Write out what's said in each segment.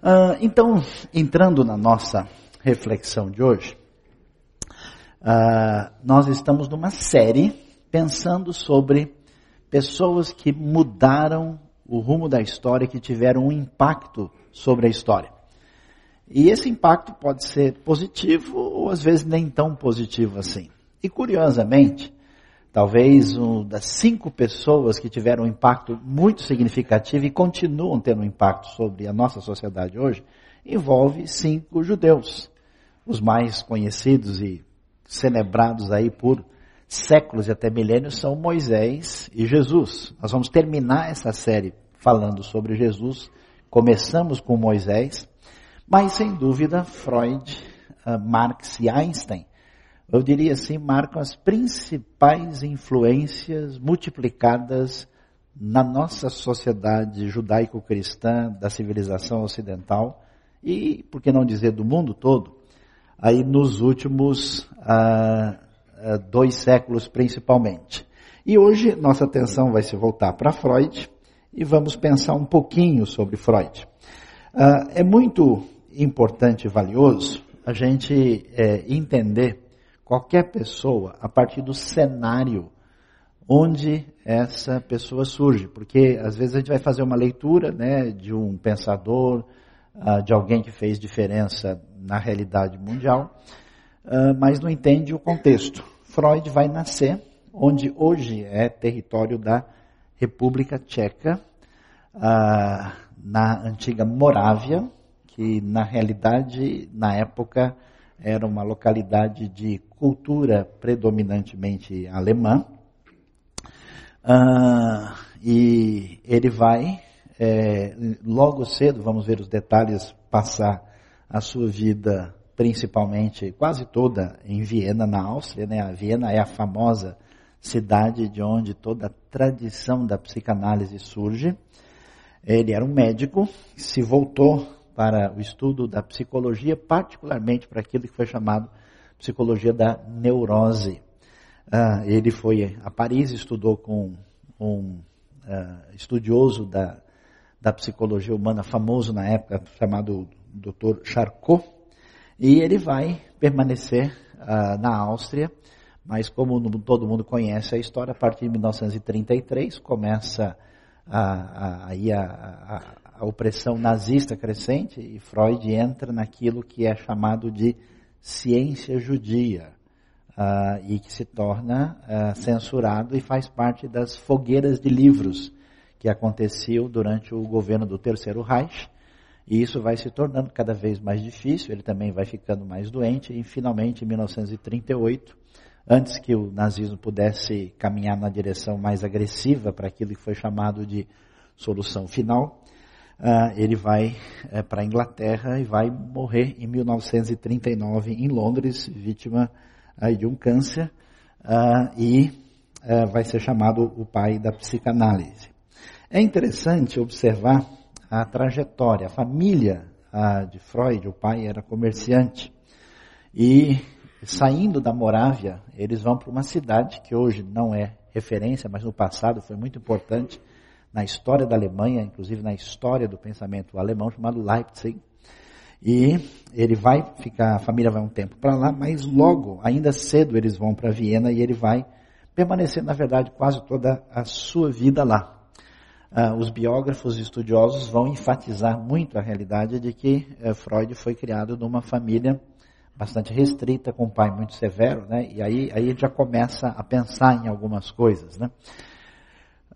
Uh, então, entrando na nossa reflexão de hoje, uh, nós estamos numa série pensando sobre pessoas que mudaram o rumo da história, que tiveram um impacto sobre a história. E esse impacto pode ser positivo ou às vezes nem tão positivo assim. E curiosamente, talvez uma das cinco pessoas que tiveram um impacto muito significativo e continuam tendo um impacto sobre a nossa sociedade hoje, envolve cinco judeus, os mais conhecidos e celebrados aí por séculos e até milênios são Moisés e Jesus. Nós vamos terminar essa série falando sobre Jesus. Começamos com Moisés, mas sem dúvida Freud, uh, Marx e Einstein eu diria assim, marcam as principais influências multiplicadas na nossa sociedade judaico-cristã da civilização ocidental e, por que não dizer, do mundo todo, aí nos últimos ah, ah, dois séculos principalmente. E hoje nossa atenção vai se voltar para Freud e vamos pensar um pouquinho sobre Freud. Ah, é muito importante e valioso a gente é, entender qualquer pessoa a partir do cenário onde essa pessoa surge, porque às vezes a gente vai fazer uma leitura, né, de um pensador, uh, de alguém que fez diferença na realidade mundial, uh, mas não entende o contexto. Freud vai nascer onde hoje é território da República Tcheca, uh, na antiga Morávia, que na realidade, na época, era uma localidade de cultura predominantemente alemã. Ah, e ele vai, é, logo cedo, vamos ver os detalhes, passar a sua vida principalmente, quase toda, em Viena, na Áustria. Né? A Viena é a famosa cidade de onde toda a tradição da psicanálise surge. Ele era um médico, se voltou para o estudo da psicologia, particularmente para aquilo que foi chamado psicologia da neurose. Uh, ele foi a Paris, estudou com um uh, estudioso da, da psicologia humana famoso na época, chamado Dr. Charcot, e ele vai permanecer uh, na Áustria, mas como todo mundo conhece a história, a partir de 1933 começa a, a, a, a opressão nazista crescente e Freud entra naquilo que é chamado de ciência judia uh, e que se torna uh, censurado e faz parte das fogueiras de livros que aconteciam durante o governo do Terceiro Reich. E isso vai se tornando cada vez mais difícil, ele também vai ficando mais doente e finalmente em 1938, antes que o nazismo pudesse caminhar na direção mais agressiva para aquilo que foi chamado de solução final, uh, ele vai uh, para a Inglaterra e vai morrer em 1939 em Londres, vítima uh, de um câncer, ah, e eh, vai ser chamado o pai da psicanálise. É interessante observar a trajetória, a família de Freud, o pai era comerciante, e saindo da Morávia, eles vão para uma cidade que hoje não é referência, mas no passado foi muito importante, na história da Alemanha, inclusive na história do pensamento alemão, chamado Leipzig. E ele vai ficar, a família vai um tempo para lá, mas logo, ainda cedo, eles vão para Viena e ele vai permanecer, na verdade, quase toda a sua vida lá. Uh, os biógrafos e estudiosos vão enfatizar muito a realidade de que uh, Freud foi criado numa família bastante restrita, com um pai muito severo, né? E aí, aí ele já começa a pensar em algumas coisas, né?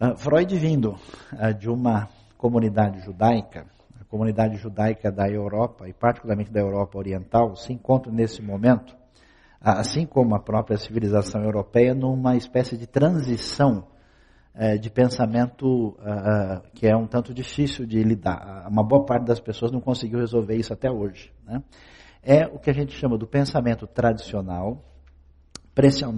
Uh, Freud vindo uh, de uma comunidade judaica, a comunidade judaica da Europa e particularmente da Europa Oriental se encontra nesse momento, uh, assim como a própria civilização europeia, numa espécie de transição eh, de pensamento que é um tanto difícil de lidar. Uma boa parte das pessoas não conseguiu resolver isso até hoje. Né? É o que a gente chama do pensamento tradicional,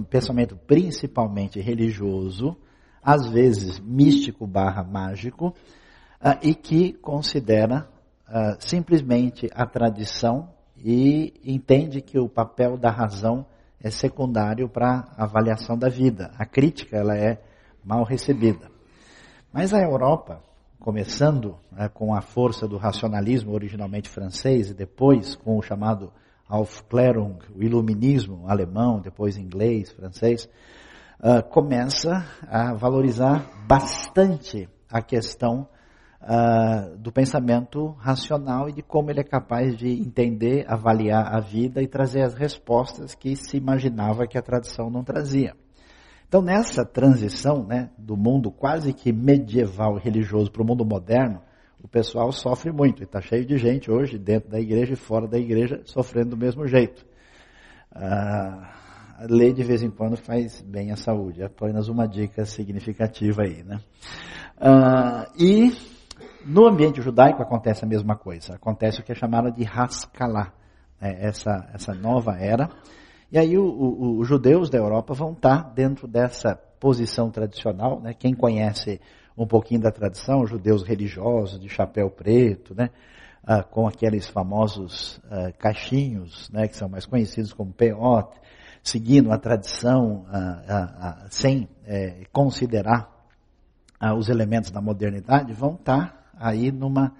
pensamento principalmente religioso, às vezes místico barra mágico, uh, e que considera uh, simplesmente a tradição e entende que o papel da razão é secundário para a avaliação da vida. A crítica ela é mal recebida. Mas a Europa, começando né, com a força do racionalismo originalmente francês e depois com o chamado Aufklärung, o iluminismo alemão, depois inglês, francês, uh, começa a valorizar bastante a questão uh, do pensamento racional e de como ele é capaz de entender, avaliar a vida e trazer as respostas que se imaginava que a tradição não trazia. Então, nessa transição né, do mundo quase que medieval religioso para o mundo moderno, o pessoal sofre muito. E está cheio de gente hoje, dentro da igreja e fora da igreja, sofrendo do mesmo jeito. Ah, a lei de vez em quando faz bem à saúde. É apenas uma dica significativa aí. Né? Ah, e no ambiente judaico acontece a mesma coisa. Acontece o que é chamado de Haskalah, né, essa, essa nova era e aí os judeus da Europa vão estar dentro dessa posição tradicional, né? Quem conhece um pouquinho da tradição, os judeus religiosos de chapéu preto, né? Ah, com aqueles famosos ah, caixinhos, né? Que são mais conhecidos como peot, seguindo a tradição ah, ah, ah sem eh, considerar ah, os elementos da modernidade, vão estar aí numa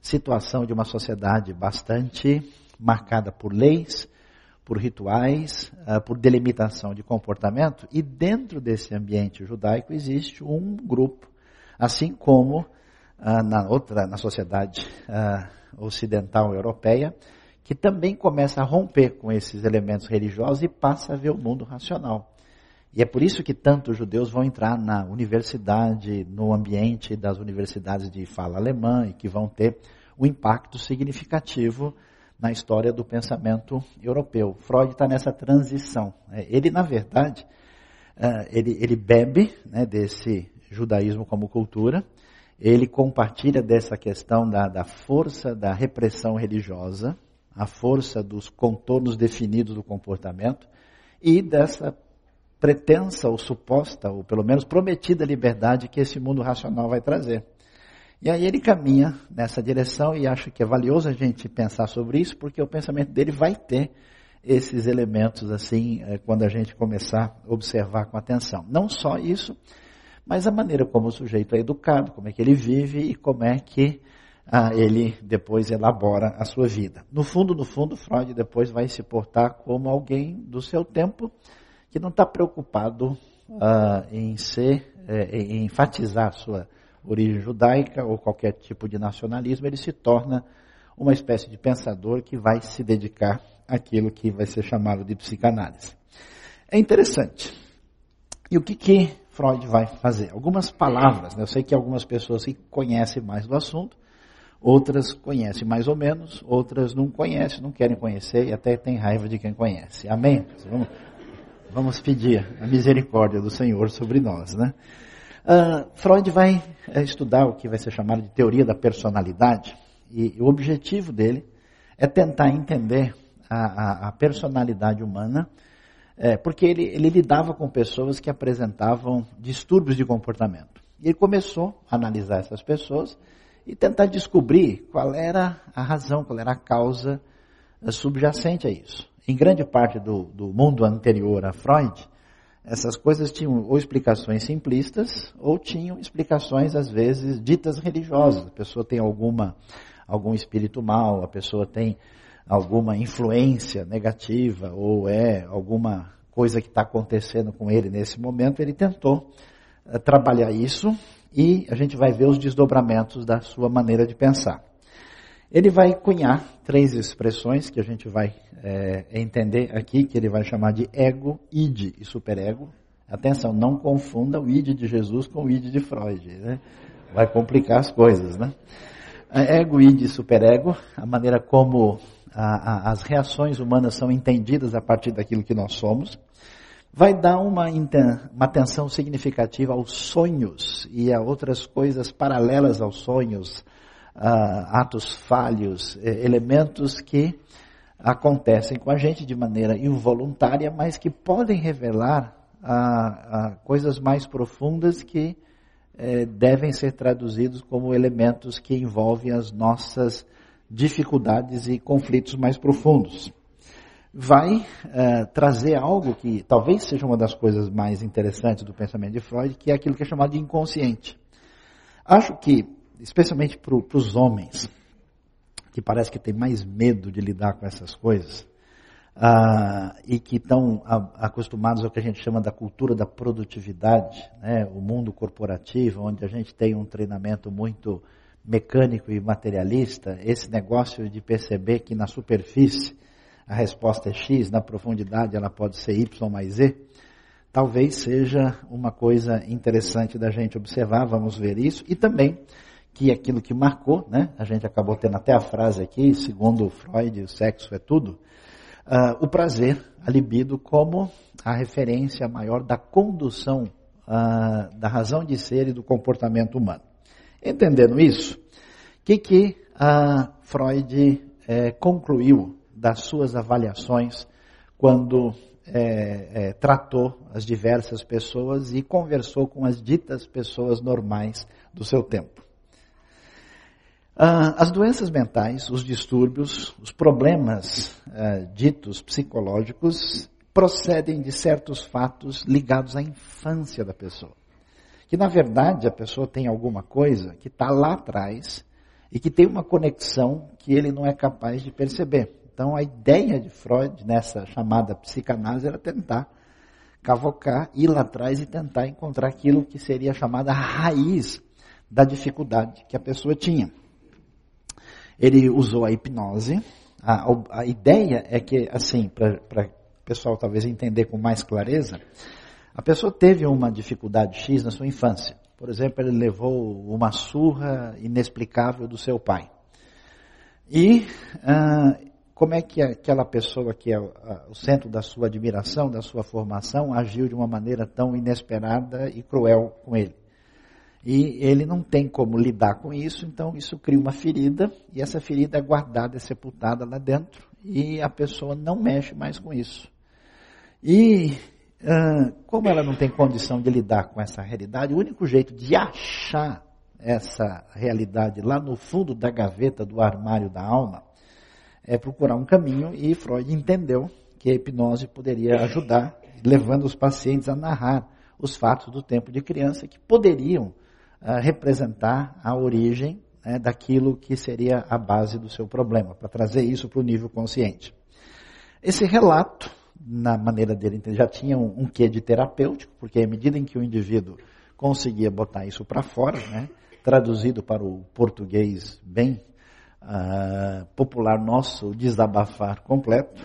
situação de uma sociedade bastante marcada por leis, por rituais, uh, por delimitação de comportamento, e dentro desse ambiente judaico existe um grupo, assim como uh, na outra, na sociedade ocidental europeia, que também começa a romper com esses elementos religiosos e passa a ver o mundo racional. E é por isso que tantos judeus vão entrar na universidade, no ambiente das universidades de fala alemã e que vão ter um impacto significativo na história do pensamento europeu. Freud está nessa transição. Né? Ele, na verdade, é, ele, ele bebe né, desse judaísmo como cultura, ele compartilha dessa questão da, da força da repressão religiosa, a força dos contornos definidos do comportamento e dessa pretensa ou suposta, ou pelo menos prometida liberdade que esse mundo racional vai trazer. E aí ele caminha nessa direção e acho que é valioso a gente pensar sobre isso, porque o pensamento dele vai ter esses elementos assim, eh, quando a gente começar a observar com atenção. Não só isso, mas a maneira como o sujeito é educado, como é que ele vive e como é que ah, ele depois elabora a sua vida. No fundo, no fundo, Freud depois vai se portar como alguém do seu tempo que não está preocupado ah, em ser, eh, em enfatizar a sua origem judaica ou qualquer tipo de nacionalismo, ele se torna uma espécie de pensador que vai se dedicar àquilo que vai ser chamado de psicanálise. É interessante. E o que, que Freud vai fazer? Algumas palavras, né? eu sei que algumas pessoas que conhecem mais do assunto, outras conhecem mais ou menos, outras não conhecem, não querem conhecer e até tem raiva de quem conhece. Amém? Vamos, vamos pedir a misericórdia do Senhor sobre nós, né? Uh, Freud vai uh, estudar o que vai ser chamado de teoria da personalidade, e o objetivo dele é tentar entender a, a, a personalidade humana, é, porque ele, ele lidava com pessoas que apresentavam distúrbios de comportamento. E ele começou a analisar essas pessoas e tentar descobrir qual era a razão, qual era a causa uh, subjacente a isso. Em grande parte do, do mundo anterior a Freud, essas coisas tinham ou explicações simplistas ou tinham explicações às vezes ditas religiosas. A pessoa tem alguma algum espírito mal, a pessoa tem alguma influência negativa ou é alguma coisa que está acontecendo com ele nesse momento. Ele tentou uh, trabalhar isso e a gente vai ver os desdobramentos da sua maneira de pensar. Ele vai cunhar três expressões que a gente vai é, entender aqui, que ele vai chamar de ego, id e superego. Atenção, não confunda o id de Jesus com o id de Freud, né? Vai complicar as coisas, né? Ego, id e superego, a maneira como a, a, as reações humanas são entendidas a partir daquilo que nós somos, vai dar uma, uma atenção significativa aos sonhos e a outras coisas paralelas aos sonhos, uh, atos falhos, eh, elementos que acontecem com a gente de maneira involuntária, mas que podem revelar uh, uh, coisas mais profundas que eh, devem ser traduzidos como elementos que envolvem as nossas dificuldades e conflitos mais profundos. Vai uh, trazer algo que talvez seja uma das coisas mais interessantes do pensamento de Freud, que é aquilo que é chamado de inconsciente. Acho que especialmente para os homens, que parece que tem mais medo de lidar com essas coisas, uh, e que estão acostumados ao que a gente chama da cultura da produtividade, né? o mundo corporativo, onde a gente tem um treinamento muito mecânico e materialista, esse negócio de perceber que na superfície a resposta é X, na profundidade ela pode ser Y mais Z, talvez seja uma coisa interessante da gente observar, vamos ver isso, e também que aquilo que marcou, né, a gente acabou tendo até a frase aqui, segundo Freud, o sexo é tudo, uh, o prazer, a libido, como a referência maior da condução uh, da razão de ser e do comportamento humano. Entendendo isso, o que, que uh, Freud eh, concluiu das suas avaliações quando é, é, tratou as diversas pessoas e conversou com as ditas pessoas normais do seu tempo. Ah, as doenças mentais, os distúrbios, os problemas ah, ditos psicológicos procedem de certos fatos ligados à infância da pessoa. Que na verdade a pessoa tem alguma coisa que está lá atrás e que tem uma conexão que ele não é capaz de perceber. Então a ideia de Freud nessa chamada psicanálise era tentar cavocar, ir lá atrás e tentar encontrar aquilo que seria chamada raiz da dificuldade que a pessoa tinha. Ele usou a hipnose. A, a ideia é que, assim, para o pessoal talvez entender com mais clareza, a pessoa teve uma dificuldade X na sua infância. Por exemplo, ele levou uma surra inexplicável do seu pai. E uh, como é que aquela pessoa que é o centro da sua admiração, da sua formação, agiu de uma maneira tão inesperada e cruel com ele. E ele não tem como lidar com isso, então isso cria uma ferida, e essa ferida é guardada, é sepultada lá dentro, e a pessoa não mexe mais com isso. E uh, como ela não tem condição de lidar com essa realidade, o único jeito de achar essa realidade lá no fundo da gaveta do armário da alma é procurar um caminho e Freud entendeu que a hipnose poderia ajudar, levando os pacientes a narrar os fatos do tempo de criança que poderiam uh, representar a origem né, daquilo que seria a base do seu problema, para trazer isso para o nível consciente. Esse relato, na maneira dele, já tinha um, um quê de terapêutico, porque à medida em que o indivíduo conseguia botar isso para fora, né, traduzido para o português bem uh, popular nosso, desabafar completo,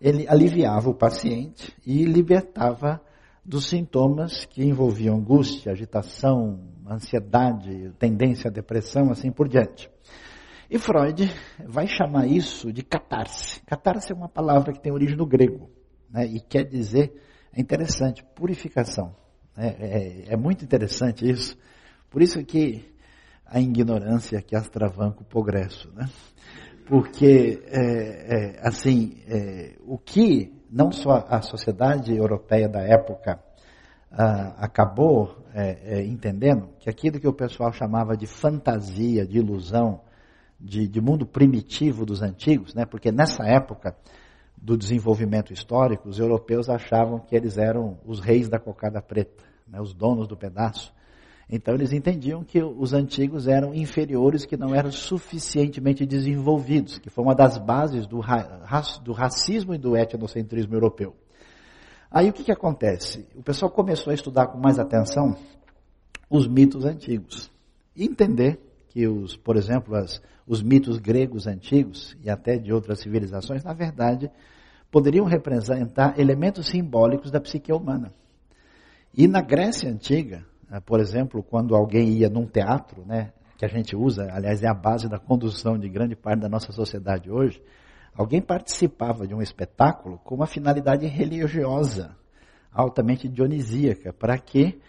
ele aliviava o paciente e libertava dos sintomas que envolviam angústia, agitação, ansiedade, tendência à depressão, assim por diante. E Freud vai chamar isso de catarse. Catarse é uma palavra que tem origem no grego, né, e quer dizer, é interessante, purificação. É, é, é muito interessante isso. Por isso que a ignorância que astravanca o progresso, né? Porque, é, é, assim, é, o que não só a sociedade europeia da época ah, acabou é, é, entendendo, que aquilo que o pessoal chamava de fantasia, de ilusão, de, de mundo primitivo dos antigos, né? Porque nessa época do desenvolvimento histórico, os europeus achavam que eles eram os reis da cocada preta, né? os donos do pedaço. Então eles entendiam que os antigos eram inferiores, que não eram suficientemente desenvolvidos, que foi uma das bases do, ra do racismo e do etnocentrismo europeu. Aí o que, que acontece? O pessoal começou a estudar com mais atenção os mitos antigos. E entender que os, por exemplo, as, os mitos gregos antigos e até de outras civilizações, na verdade, poderiam representar elementos simbólicos da psique humana. E na Grécia antiga, por exemplo, quando alguém ia num teatro, né, que a gente usa, aliás, é a base da condução de grande parte da nossa sociedade hoje, alguém participava de um espetáculo com uma finalidade religiosa, altamente dionisíaca, para que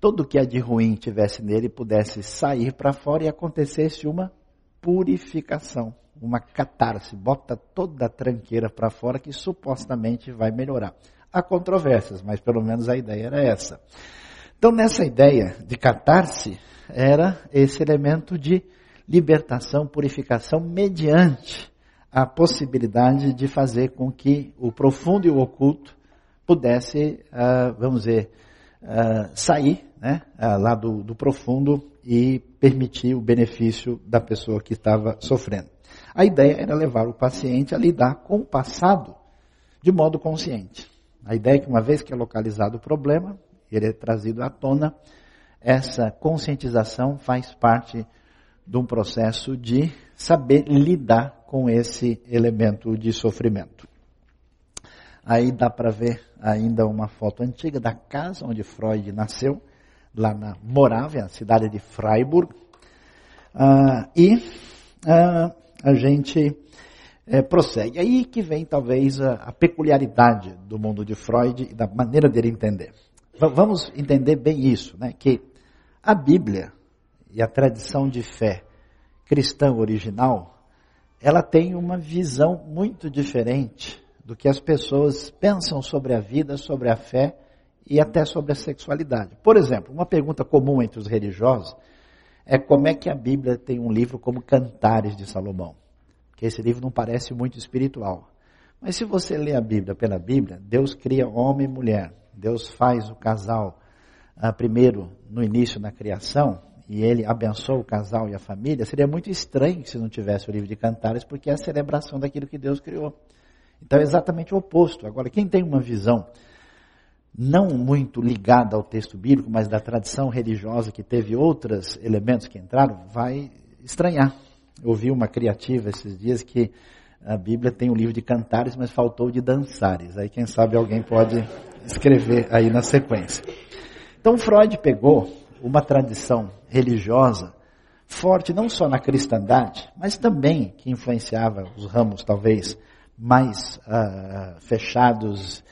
tudo o que é de ruim tivesse nele pudesse sair para fora e acontecesse uma purificação, uma catarse, bota toda a tranqueira para fora que supostamente vai melhorar. Há controvérsias, mas pelo menos a ideia era essa. Então, nessa ideia de catarse, era esse elemento de libertação, purificação, mediante a possibilidade de fazer com que o profundo e o oculto pudesse, uh, vamos dizer, uh, sair né, ah, lá do, do profundo e permitir o benefício da pessoa que estava sofrendo. A ideia era levar o paciente a lidar com o passado de modo consciente. A ideia é que uma vez que é localizado o problema, ele é trazido à tona, essa conscientização faz parte de um processo de saber lidar com esse elemento de sofrimento. Aí dá para ver ainda uma foto antiga da casa onde Freud nasceu, lá na Morávia, cidade de Freiburg. Ah, e ah, a gente é, prossegue. Aí que vem talvez a, a, peculiaridade do mundo de Freud e da maneira dele entender. Vamos entender bem isso, né? que a Bíblia e a tradição de fé cristã original, ela tem uma visão muito diferente do que as pessoas pensam sobre a vida, sobre a fé e até sobre a sexualidade. Por exemplo, uma pergunta comum entre os religiosos é como é que a Bíblia tem um livro como Cantares de Salomão? Porque esse livro não parece muito espiritual. Mas se você lê a Bíblia pela Bíblia, Deus cria homem e mulher. Deus faz o casal ah, primeiro no início na criação e ele abençoa o casal e a família. Seria muito estranho se não tivesse o livro de Cantares, porque é a celebração daquilo que Deus criou. Então é exatamente o oposto. Agora, quem tem uma visão não muito ligada ao texto bíblico, mas da tradição religiosa que teve outros elementos que entraram, vai estranhar. Eu ouvi uma criativa esses dias que a Bíblia tem o livro de cantares, mas faltou de dançares. Aí quem sabe alguém pode escrever aí na sequência. Então Freud pegou uma tradição religiosa forte não só na cristandade, mas também que influenciava os ramos talvez mais uh, fechados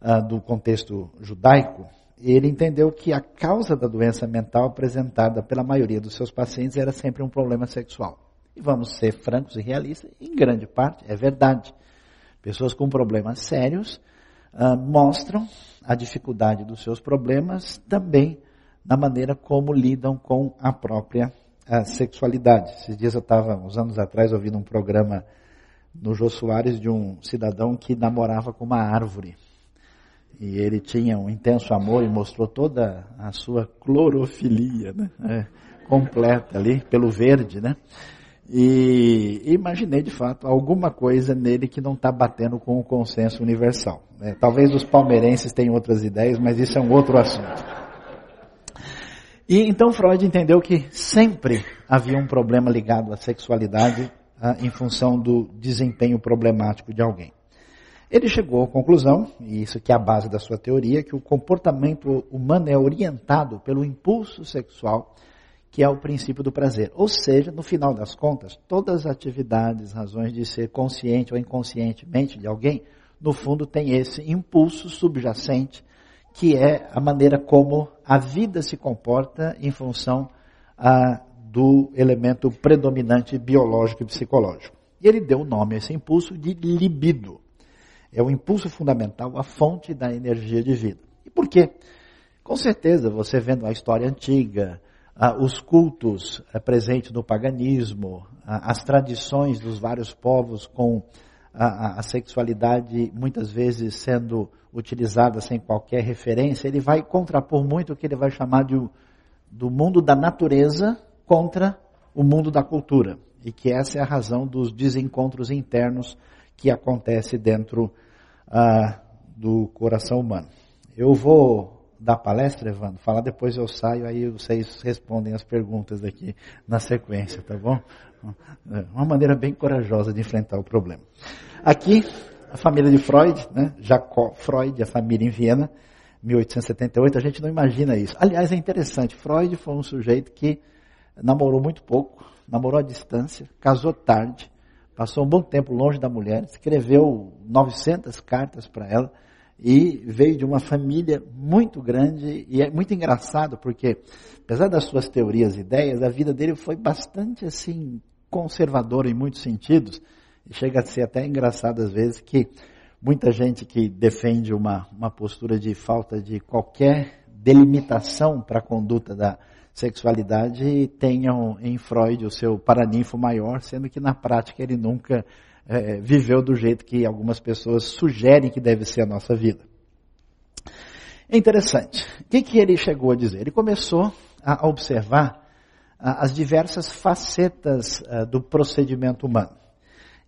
uh, do contexto judaico, ele entendeu que a causa da doença mental apresentada pela maioria dos seus pacientes era sempre um problema sexual. E vamos ser francos e realistas, em grande parte é verdade. Pessoas com problemas sérios uh, mostram a dificuldade dos seus problemas também na maneira como lidam com a própria sexualidade. Esses dias eu estava, uns anos atrás, ouvindo um programa no Jô Soares de um cidadão que namorava com uma árvore. E ele tinha um intenso amor e mostrou toda a sua clorofilia, né? É, completa ali, pelo verde, né? E imaginei de fato alguma coisa nele que não está batendo com o consenso universal. Né? Talvez os palmeirenses tenham outras ideias, mas isso é um outro assunto. E então Freud entendeu que sempre havia um problema ligado à sexualidade ah, em função do desempenho problemático de alguém. Ele chegou à conclusão, e isso que é a base da sua teoria, que o comportamento humano é orientado pelo impulso sexual, que é o princípio do prazer. Ou seja, no final das contas, todas as atividades, razões de ser consciente ou inconscientemente de alguém, no fundo tem esse impulso subjacente, que é a maneira como a vida se comporta em função ah, do elemento predominante biológico e psicológico. E ele deu o nome a esse impulso de libido. É o impulso fundamental, a fonte da energia de vida. E por quê? Com certeza, você vendo a história antiga, os cultos eh, presentes no paganismo, as tradições dos vários povos com a, sexualidade muitas vezes sendo utilizada sem qualquer referência, ele vai contrapor muito o que ele vai chamar de do mundo da natureza contra o mundo da cultura. E que essa é a razão dos desencontros internos que acontece dentro ah, do coração humano. Eu vou dar palestra, Evandro, falar depois eu saio, aí vocês respondem as perguntas aqui na sequência, tá bom? Uma maneira bem corajosa de enfrentar o problema. Aqui, a família de Freud, né? Jacob Freud, a família em Viena, 1878, a gente não imagina isso. Aliás, é interessante, Freud foi um sujeito que namorou muito pouco, namorou à distância, casou tarde, passou um bom tempo longe da mulher, escreveu 900 cartas para ela e veio de uma família muito grande e é muito engraçado porque, apesar das suas teorias e ideias, a vida dele foi bastante assim conservadora em muitos sentidos. Chega a ser até engraçado às vezes que muita gente que defende uma, uma postura de falta de qualquer delimitação para a conduta da, sexualidade tenham em Freud o seu paraninfo maior, sendo que na prática ele nunca é, viveu do jeito que algumas pessoas sugerem que deve ser a nossa vida. É interessante. O que, que ele chegou a dizer? Ele começou a observar as diversas facetas do procedimento humano.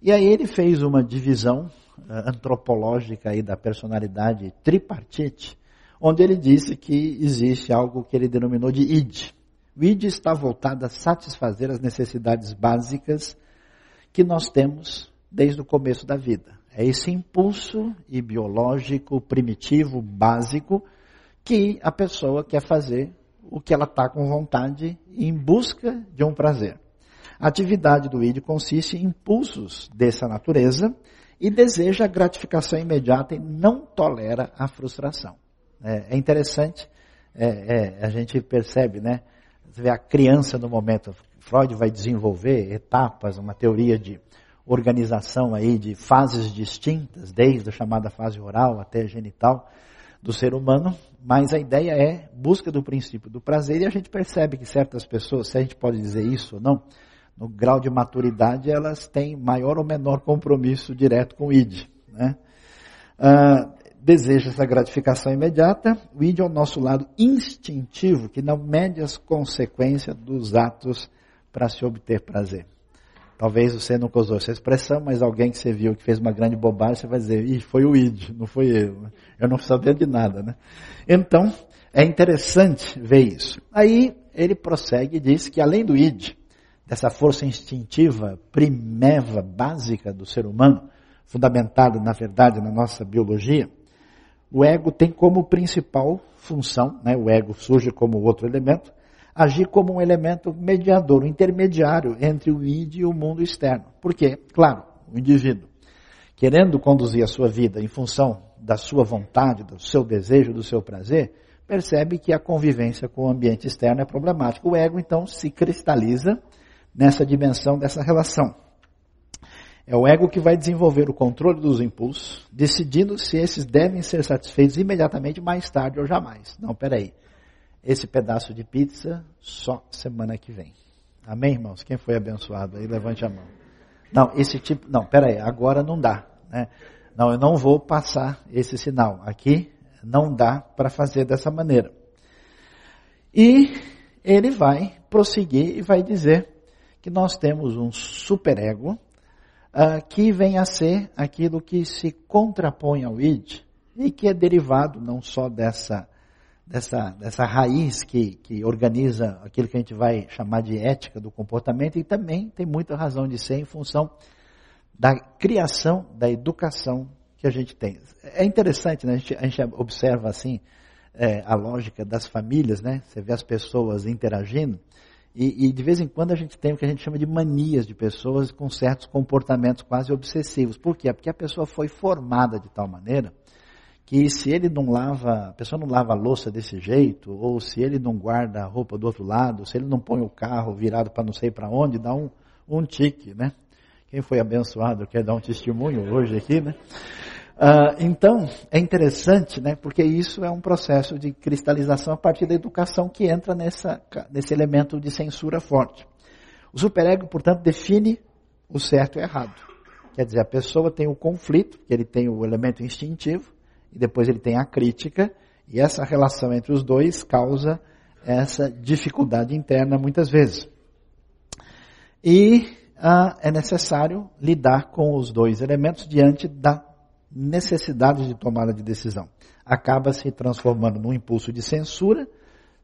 E aí ele fez uma divisão antropológica aí da personalidade tripartite, onde ele disse que existe algo que ele denominou de id. O id está voltado a satisfazer as necessidades básicas que nós temos desde o começo da vida. É esse impulso biológico, primitivo, básico, que a pessoa quer fazer o que ela está com vontade em busca de um prazer. A atividade do id consiste em impulsos dessa natureza e deseja a gratificação imediata e não tolera a frustração. É, é interessante, é, é, a gente percebe, né? Você vê a criança no momento, Freud vai desenvolver etapas, uma teoria de organização aí de fases distintas, desde a chamada fase oral até a genital do ser humano, mas a ideia é busca do princípio do prazer e a gente percebe que certas pessoas, se a gente pode dizer isso ou não, no grau de maturidade elas têm maior ou menor compromisso direto com o id. Né? Ah, deseja essa gratificação imediata, o id é o nosso lado instintivo que não mede as consequências dos atos para se obter prazer. Talvez você nunca usou essa expressão, mas alguém que você viu que fez uma grande bobagem, você vai dizer, Ih, foi o id, não foi eu. Eu não sabia de nada, né? Então, é interessante ver isso. Aí, ele prossegue e diz que além do id, dessa força instintiva, primeva, básica do ser humano, fundamentada, na verdade, na nossa biologia, o ego tem como principal função, né, o ego surge como outro elemento, agir como um elemento mediador, um intermediário entre o id e o mundo externo. Por quê? Claro, o indivíduo, querendo conduzir a sua vida em função da sua vontade, do seu desejo, do seu prazer, percebe que a convivência com o ambiente externo é problemática. O ego, então, se cristaliza nessa dimensão dessa relação. É o ego que vai desenvolver o controle dos impulsos, decidindo se esses devem ser satisfeitos imediatamente, mais tarde ou jamais. Não, peraí esse pedaço de pizza só semana que vem. Amém, irmãos? Quem foi abençoado aí, levante a mão. Não, esse tipo, não, peraí, agora não dá. Né? Não, eu não vou passar esse sinal. Aqui não dá para fazer dessa maneira. E ele vai prosseguir e vai dizer que nós temos um superego uh, que vem a ser aquilo que se contrapõe ao id e que é derivado não só dessa dessa, dessa raiz que, que organiza aquilo que a gente vai chamar de ética do comportamento e também tem muita razão de ser em função da criação, da educação que a gente tem. É interessante, né? a, gente, a gente observa assim é, a lógica das famílias, né? Você vê as pessoas interagindo e, e, de vez em quando a gente tem o que a gente chama de manias de pessoas com certos comportamentos quase obsessivos. Por quê? Porque a pessoa foi formada de tal maneira que se ele não lava, a pessoa não lava a louça desse jeito, ou se ele não guarda a roupa do outro lado, se ele não põe o carro virado para não sei para onde, dá um, um tique, né? Quem foi abençoado quer dar um testemunho hoje aqui, né? Uh, então, é interessante, né? Porque isso é um processo de cristalização a partir da educação que entra nessa, nesse elemento de censura forte. O superego, portanto, define o certo e o errado. Quer dizer, a pessoa tem o conflito, que ele tem o elemento instintivo, e depois ele tem a crítica, e essa relação entre os dois causa essa dificuldade interna muitas vezes. E ah, é necessário lidar com os dois elementos diante da necessidade de tomada de decisão. Acaba se transformando num impulso de censura,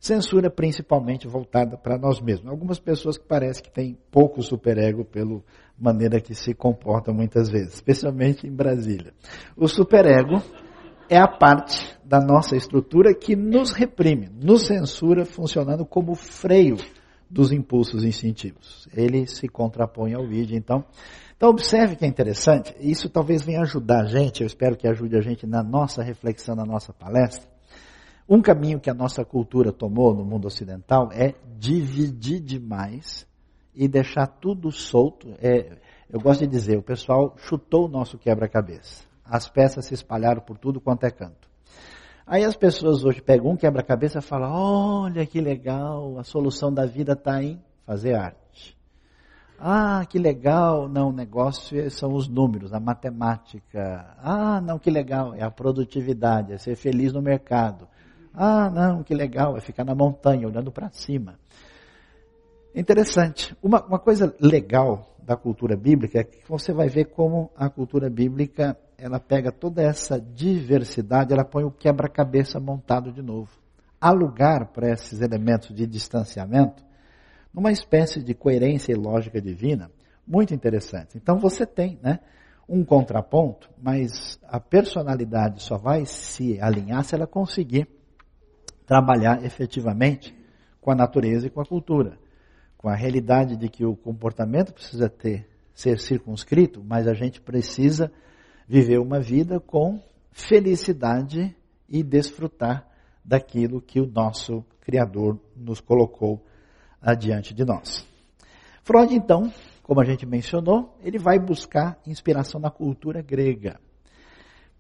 censura principalmente voltada para nós mesmos. Algumas pessoas que parecem que têm pouco superego pela maneira que se comportam muitas vezes, especialmente em Brasília. O superego é a parte da nossa estrutura que nos reprime, nos censura, funcionando como freio dos impulsos instintivos. Ele se contrapõe ao vídeo, então. Então observe que é interessante, isso talvez venha ajudar a gente, eu espero que ajude a gente na nossa reflexão, na nossa palestra. Um caminho que a nossa cultura tomou no mundo ocidental é dividir demais e deixar tudo solto. É, eu gosto de dizer, o pessoal chutou o nosso quebra-cabeça. As peças se espalharam por tudo quanto é canto. Aí as pessoas hoje pegam um quebra-cabeça e falam, olha que legal, a solução da vida está em fazer arte. Ah, que legal, não, o negócio são os números, a matemática. Ah, não, que legal, é a produtividade, é ser feliz no mercado. Ah, não, que legal, é ficar na montanha, olhando para cima. Interessante. Uma, uma coisa legal da cultura bíblica é que você vai ver como a cultura bíblica ela pega toda essa diversidade, ela põe o quebra-cabeça montado de novo. Há lugar para esses elementos de distanciamento numa espécie de coerência e lógica divina muito interessante. Então você tem né, um contraponto, mas a personalidade só vai se alinhar se ela conseguir trabalhar efetivamente com a natureza e com a cultura. Com a realidade de que o comportamento precisa ter, ser circunscrito, mas a gente precisa viver uma vida com felicidade e desfrutar daquilo que o nosso Criador nos colocou adiante de nós. Freud, então, como a gente mencionou, ele vai buscar inspiração na cultura grega.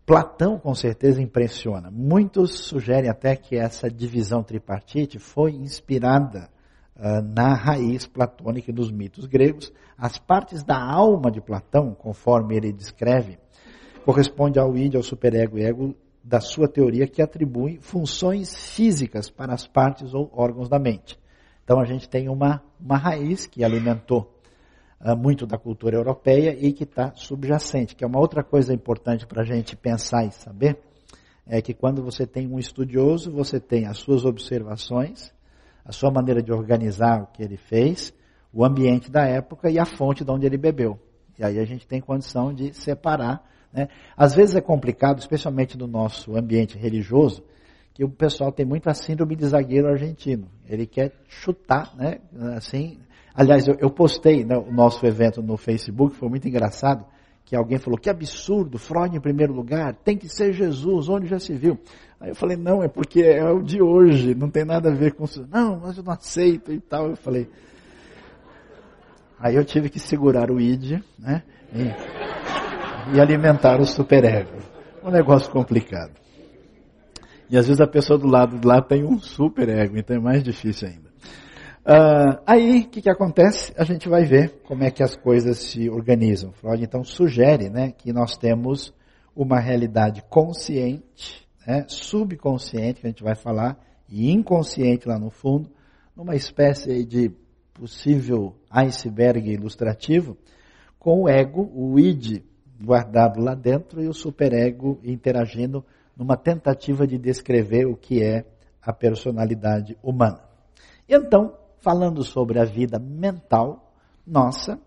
Platão, com certeza, impressiona. Muitos sugerem até que essa divisão tripartite foi inspirada uh, na raiz platônica dos mitos gregos. As partes da alma de Platão, conforme ele descreve, corresponde ao id, ao superego e ego da sua teoria que atribui funções físicas para as partes ou órgãos da mente. Então a gente tem uma, uma raiz que alimentou uh, muito da cultura europeia e que está subjacente, que é uma outra coisa importante para a gente pensar e saber, é que quando você tem um estudioso, você tem as suas observações, a sua maneira de organizar o que ele fez, o ambiente da época e a fonte de onde ele bebeu. E aí a gente tem condição de separar. Né? Às vezes é complicado, especialmente no nosso ambiente religioso, que o pessoal tem muito a síndrome de zagueiro argentino. Ele quer chutar, né? Assim, aliás, eu, eu postei né, o nosso evento no Facebook, foi muito engraçado, que alguém falou, que absurdo, Freud em primeiro lugar, tem que ser Jesus, onde já se viu? Aí eu falei, não, é porque é o de hoje, não tem nada a ver com isso. Não, mas eu não aceito e tal. Eu falei. Aí eu tive que segurar o id, né? E, e alimentar o superego. Um negócio complicado. E às vezes a pessoa do lado de lá tem um super ego, então é mais difícil ainda. Uh, aí, o que, que acontece? A gente vai ver como é que as coisas se organizam. Freud então sugere né, que nós temos uma realidade consciente, né, subconsciente, que a gente vai falar, e inconsciente lá no fundo, numa espécie de possível iceberg ilustrativo, com o ego, o id, guardado lá dentro e o superego interagindo numa tentativa de descrever o que é a personalidade humana. Então, falando sobre a vida mental nossa,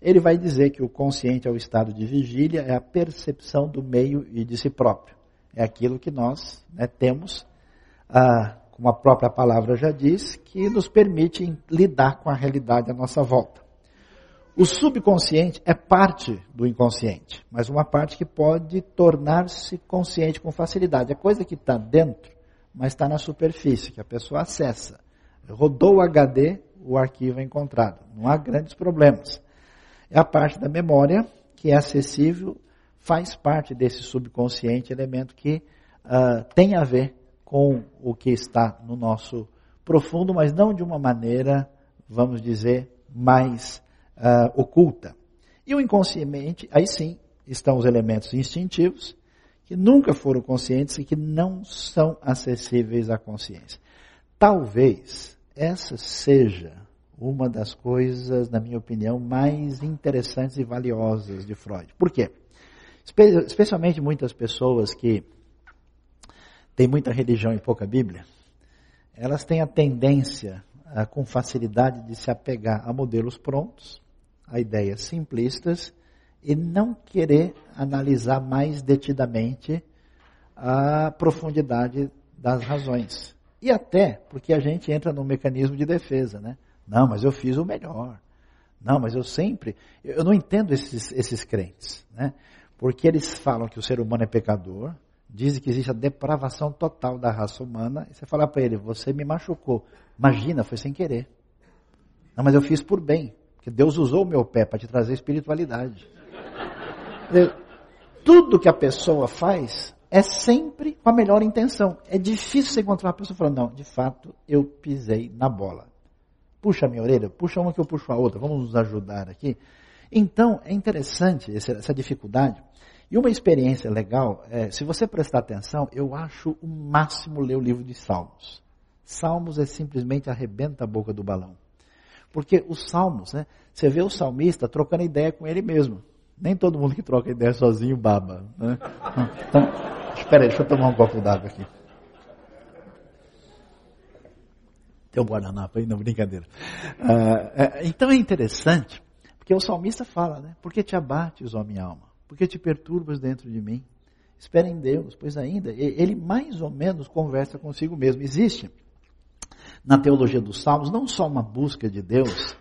ele vai dizer que o consciente é o estado de vigília, é a percepção do meio e de si próprio. É aquilo que nós né, temos, ah, como a própria palavra já diz, que nos permite lidar com a realidade à nossa volta. O subconsciente é parte do inconsciente, mas uma parte que pode tornar-se consciente com facilidade. É coisa que está dentro, mas está na superfície, que a pessoa acessa. Rodou o HD, o arquivo é encontrado. Não há grandes problemas. É a parte da memória que é acessível, faz parte desse subconsciente, elemento que uh, tem a ver com o que está no nosso profundo, mas não de uma maneira, vamos dizer, mais uh, oculta. E o inconsciente, aí sim, estão os elementos instintivos, que nunca foram conscientes e que não são acessíveis à consciência. Talvez essa seja uma das coisas, na minha opinião, mais interessantes e valiosas de Freud. Por quê? Espe especialmente muitas pessoas que têm muita religião e pouca Bíblia, elas têm a tendência, a, com facilidade, de se apegar a modelos prontos, a ideias simplistas e não querer analisar mais detidamente a profundidade das razões. E até porque a gente entra no mecanismo de defesa, né? Não, mas eu fiz o melhor. Não, mas eu sempre. Eu não entendo esses, esses crentes, né? Porque eles falam que o ser humano é pecador, dizem que existe a depravação total da raça humana, e você fala para ele, você me machucou. Imagina, foi sem querer. Não, mas eu fiz por bem. Porque Deus usou o meu pé para te trazer espiritualidade. Tudo que a pessoa faz é sempre com a melhor intenção. É difícil você encontrar uma pessoa falando, não, de fato, eu pisei na bola. Puxa a minha orelha, puxa uma que eu puxo a outra, vamos nos ajudar aqui. Então, é interessante essa dificuldade. E uma experiência legal, é, se você prestar atenção, eu acho o máximo ler o livro de Salmos. Salmos é simplesmente arrebenta a boca do balão. Porque os salmos, né, você vê o salmista trocando ideia com ele mesmo. Nem todo mundo que troca ideia sozinho baba. Né? Então, espera aí, deixa eu tomar um copo d'água aqui. Tem um guardanapo aí? Não, brincadeira. Uh, então é interessante, porque o salmista fala, né? Por que te abates, ó minha alma? Por que te perturbas dentro de mim? Espera em Deus, pois ainda, ele mais ou menos conversa consigo mesmo. Existe na teologia dos Salmos não só uma busca de Deus,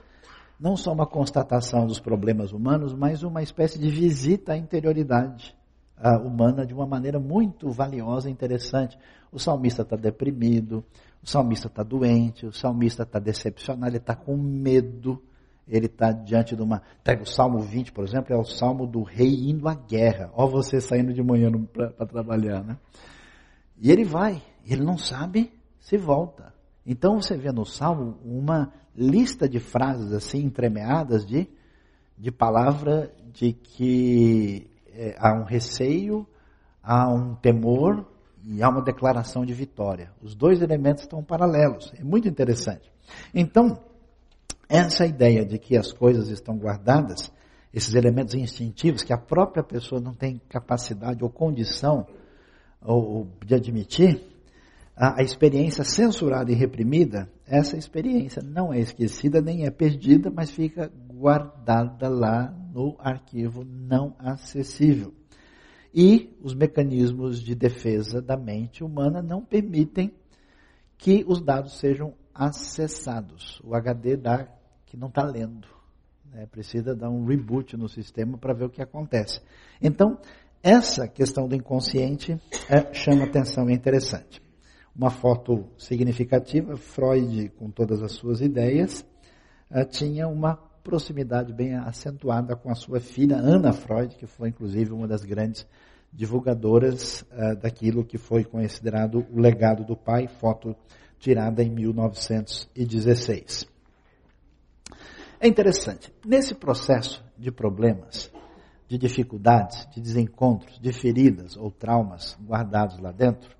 não só uma constatação dos problemas humanos, mas uma espécie de visita à interioridade uh, humana de uma maneira muito valiosa e interessante. O salmista está deprimido, o salmista está doente, o salmista está decepcionado, ele está com medo, ele está diante de uma. Pega o Salmo 20, por exemplo, é o salmo do rei indo à guerra. Ó, você saindo de manhã para trabalhar, né? E ele vai, ele não sabe se volta. Então você vê no salmo uma lista de frases assim entremeadas de, de palavra de que é, há um receio, há um temor e há uma declaração de vitória. Os dois elementos estão paralelos. É muito interessante. Então, essa ideia de que as coisas estão guardadas, esses elementos instintivos que a própria pessoa não tem capacidade ou condição ou, de admitir, a, experiência censurada e reprimida, essa experiência não é esquecida nem é perdida, mas fica guardada lá no arquivo não acessível. E os mecanismos de defesa da mente humana não permitem que os dados sejam acessados. O HD dá que não está lendo. Né? Precisa dar um reboot no sistema para ver o que acontece. Então, essa questão do inconsciente é, chama atenção é interessante uma foto significativa. Freud, com todas as suas ideias, eh, tinha uma proximidade bem acentuada com a sua filha Ana Freud, que foi inclusive uma das grandes divulgadoras uh, daquilo que foi considerado o legado do pai, foto tirada em 1916. É interessante, nesse processo de problemas, de dificuldades, de desencontros, de feridas ou traumas guardados lá dentro,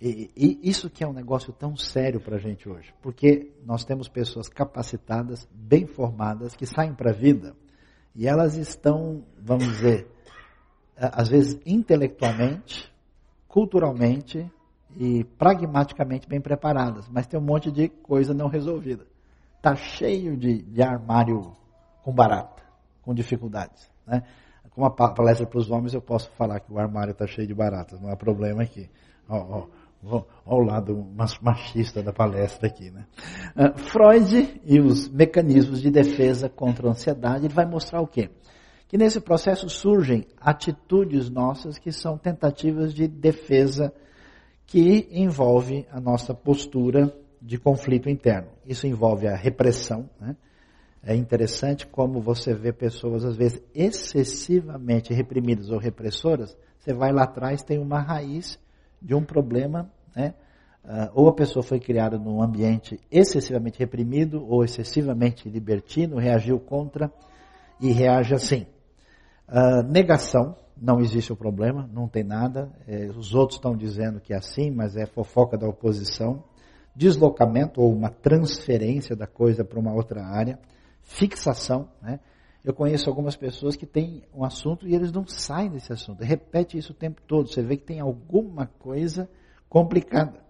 e, e, isso que é um negócio tão sério para a gente hoje, porque nós temos pessoas capacitadas, bem formadas, que saem para a vida e elas estão, vamos dizer, às vezes intelectualmente, culturalmente e pragmaticamente bem preparadas, mas tem um monte de coisa não resolvida. Está cheio de, de armário com barata, com dificuldades. Né? Com uma palestra para os homens, eu posso falar que o armário está cheio de baratas, não há problema aqui. Ao lado machista da palestra aqui. Né? Uh, Freud e os mecanismos de defesa contra a ansiedade, ele vai mostrar o quê? Que nesse processo surgem atitudes nossas que são tentativas de defesa que envolve a nossa postura de conflito interno. Isso envolve a repressão. Né? É interessante como você vê pessoas, às vezes, excessivamente reprimidas ou repressoras. Você vai lá atrás, tem uma raiz de um problema, né? Uh, ou a pessoa foi criada num ambiente excessivamente reprimido ou excessivamente libertino, reagiu contra e reage assim. Uh, negação, não existe o problema, não tem nada. É, os outros estão dizendo que é assim, mas é fofoca da oposição. Deslocamento ou uma transferência da coisa para uma outra área. Fixação, né? Eu conheço algumas pessoas que têm um assunto e eles não saem desse assunto. Repete isso o tempo todo. Você vê que tem alguma coisa complicada.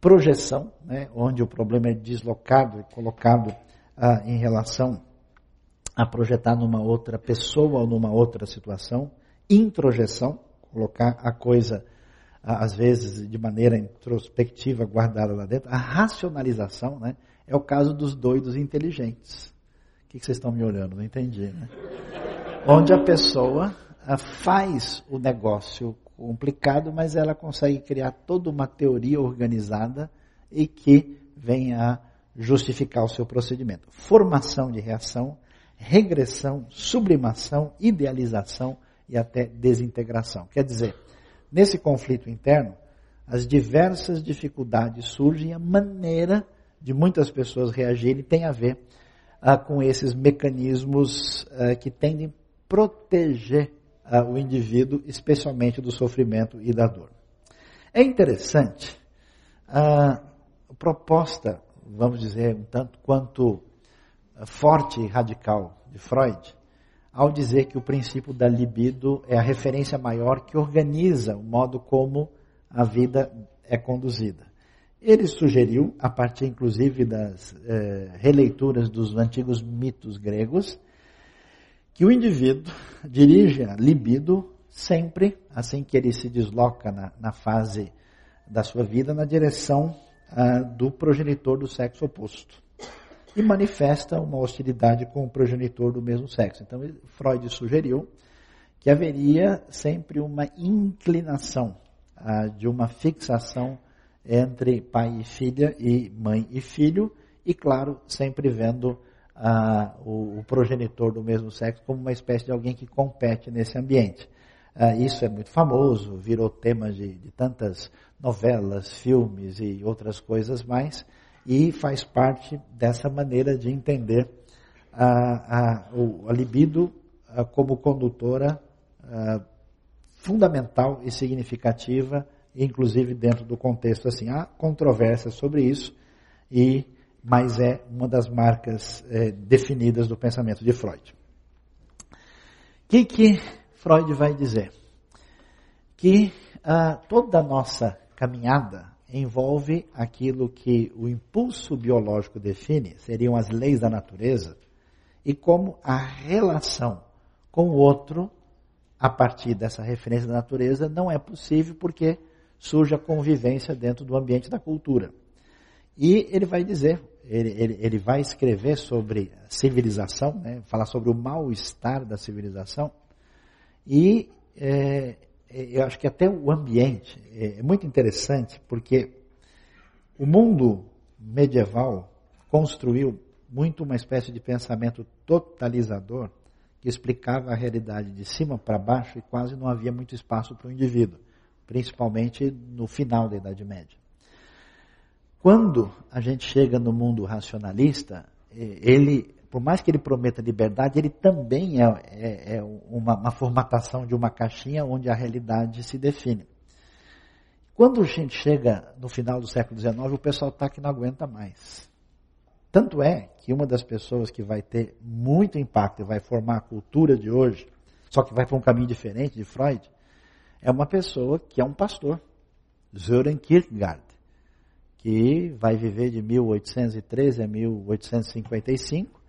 Projeção, né, onde o problema é deslocado e colocado ah, em relação a projetar numa outra pessoa ou numa outra situação. Introjeção, colocar a coisa, ah, às vezes, de maneira introspectiva, guardada lá dentro. A racionalização, né, é o caso dos doidos inteligentes. O que, vocês estão me olhando? Não entendi, né? Onde a pessoa ah, faz o negócio complicado, mas ela consegue criar toda uma teoria organizada e que vem a justificar o seu procedimento. Formação de reação, regressão, sublimação, idealização e até desintegração. Quer dizer, nesse conflito interno, as diversas dificuldades surgem, a maneira de muitas pessoas reagirem tem a ver ah, com esses mecanismos ah, que tendem a proteger o indivíduo, especialmente do sofrimento e da dor. É interessante a proposta, vamos dizer, um tanto quanto forte e radical de Freud, ao dizer que o princípio da libido é a referência maior que organiza o modo como a vida é conduzida. Ele sugeriu, a partir inclusive das eh, releituras dos antigos mitos gregos, que o indivíduo dirige a libido sempre, assim que ele se desloca na, na fase da sua vida, na direção ah, do progenitor do sexo oposto. E manifesta uma hostilidade com o progenitor do mesmo sexo. Então, Freud sugeriu que haveria sempre uma inclinação ah, de uma fixação entre pai e filha e mãe e filho, e claro, sempre vendo ah, o, o, progenitor do mesmo sexo como uma espécie de alguém que compete nesse ambiente. Ah, isso é muito famoso, virou tema de, de, tantas novelas, filmes e outras coisas mais, e faz parte dessa maneira de entender a, a, a libido a, como condutora fundamental e significativa, inclusive dentro do contexto assim. Há controvérsia sobre isso e mas é uma das marcas é, definidas do pensamento de Freud. O que, que Freud vai dizer? Que ah, toda a nossa caminhada envolve aquilo que o impulso biológico define, seriam as leis da natureza, e como a relação com o outro, a partir dessa referência da natureza, não é possível porque surge a convivência dentro do ambiente da cultura. E ele vai dizer, ele, ele, ele vai escrever sobre civilização, né, falar sobre o mal-estar da civilização. E é, é, eu acho que até o ambiente é, é muito interessante, porque o mundo medieval construiu muito uma espécie de pensamento totalizador que explicava a realidade de cima para baixo e quase não havia muito espaço para o indivíduo, principalmente no final da Idade Média. Quando a gente chega no mundo racionalista, ele, por mais que ele prometa liberdade, ele também é, é, é uma, uma, formatação de uma caixinha onde a realidade se define. Quando a gente chega no final do século XIX, o pessoal está que não aguenta mais. Tanto é que uma das pessoas que vai ter muito impacto e vai formar a cultura de hoje, só que vai para um caminho diferente de Freud, é uma pessoa que é um pastor, Søren Kierkegaard que vai viver de 1813 a 1855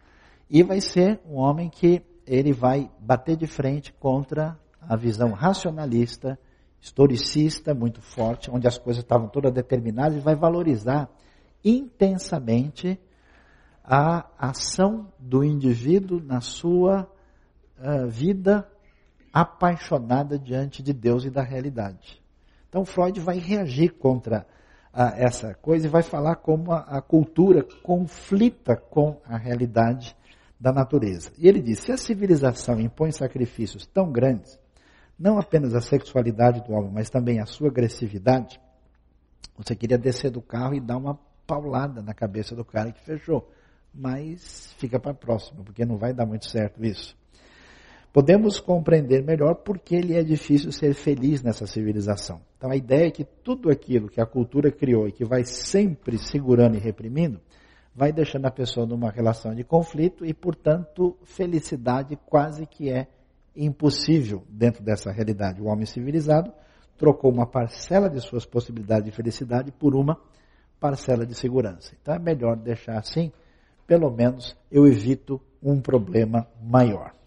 e vai ser um homem que ele vai bater de frente contra a visão racionalista, historicista muito forte, onde as coisas estavam todas determinadas e vai valorizar intensamente a ação do indivíduo na sua uh, vida apaixonada diante de Deus e da realidade. Então Freud vai reagir contra a essa coisa e vai falar como a, a cultura conflita com a realidade da natureza. E ele diz: se a civilização impõe sacrifícios tão grandes, não apenas a sexualidade do homem, mas também a sua agressividade, você queria descer do carro e dar uma paulada na cabeça do cara que fechou. Mas fica para a próxima, porque não vai dar muito certo isso podemos compreender melhor porque ele é difícil ser feliz nessa civilização. Então a ideia é que tudo aquilo que a cultura criou e que vai sempre segurando e reprimindo, vai deixando a pessoa numa relação de conflito e, portanto, felicidade quase que é impossível dentro dessa realidade. O homem civilizado trocou uma parcela de suas possibilidades de felicidade por uma parcela de segurança. Então é melhor deixar assim, pelo menos eu evito um problema maior.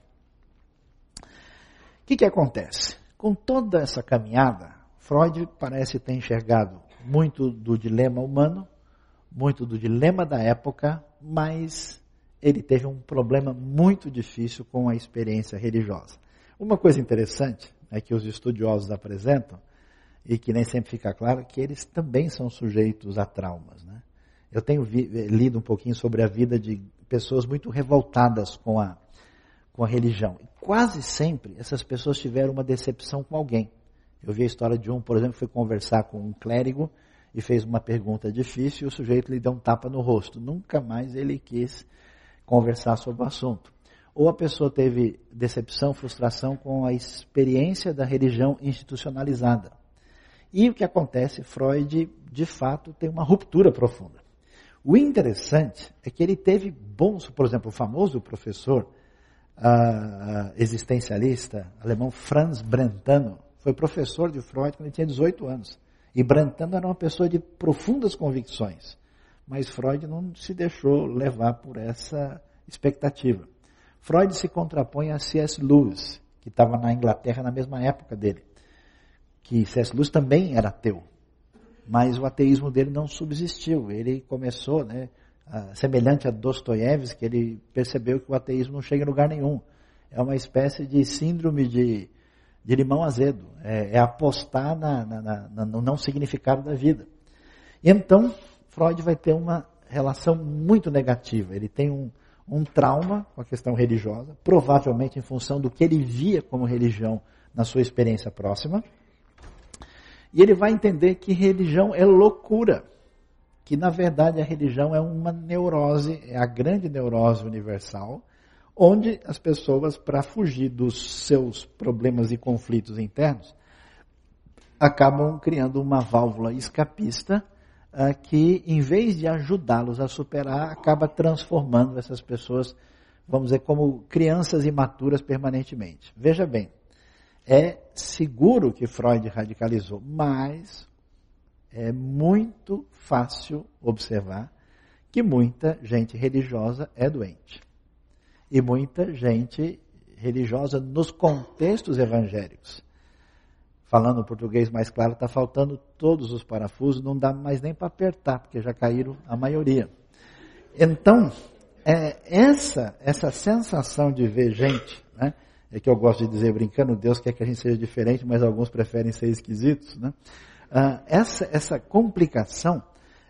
Que, que acontece? Com toda essa caminhada, Freud parece ter enxergado muito do dilema humano, muito do dilema da época, mas ele teve um problema muito difícil com a experiência religiosa. Uma coisa interessante é que os estudiosos apresentam, e que nem sempre fica claro, que eles também são sujeitos a traumas. Né? Eu tenho lido um pouquinho sobre a vida de pessoas muito revoltadas com a com a religião. E quase sempre essas pessoas tiveram uma decepção com alguém. Eu vi a história de um, por exemplo, foi conversar com um clérigo e fez uma pergunta difícil e o sujeito lhe deu um tapa no rosto. Nunca mais ele quis conversar sobre o assunto. ou a pessoa teve decepção, frustração com a experiência da religião institucionalizada. E o que acontece? Freud, de fato, tem uma ruptura profunda. O interessante é que ele teve bons, por exemplo, o famoso professor existencialista alemão Franz Brentano, foi professor de Freud quando ele tinha 18 anos. E Brentano era uma pessoa de profundas convicções. Mas Freud não se deixou levar por essa expectativa. Freud se contrapõe a C.S. Lewis, que estava na Inglaterra na mesma época dele. Que C.S. Lewis também era ateu. Mas o ateísmo dele não subsistiu. Ele começou, né, semelhante a Dostoiévski, ele percebeu que o ateísmo não chega em lugar nenhum. É uma espécie de síndrome de, de limão azedo. É, é apostar na, na, na, no não significado da vida. Então, Freud vai ter uma relação muito negativa. Ele tem um, um trauma com a questão religiosa, provavelmente em função do que ele via como religião na sua experiência próxima. E ele vai entender que religião é loucura, que na verdade a religião é uma neurose, é a grande neurose universal, onde as pessoas, para fugir dos seus problemas e conflitos internos, acabam criando uma válvula escapista uh, que, em vez de ajudá-los a superar, acaba transformando essas pessoas, vamos dizer, como crianças imaturas permanentemente. Veja bem, é seguro que Freud radicalizou, mas é muito fácil observar que muita gente religiosa é doente. E muita gente religiosa nos contextos evangélicos falando português mais claro, está faltando todos os parafusos, não dá mais nem para apertar, porque já caíram a maioria. Então, é, essa, essa sensação de ver gente, né, é que eu gosto de dizer brincando, Deus quer que a gente seja diferente, mas alguns preferem ser esquisitos, né? Ah, essa, essa complicação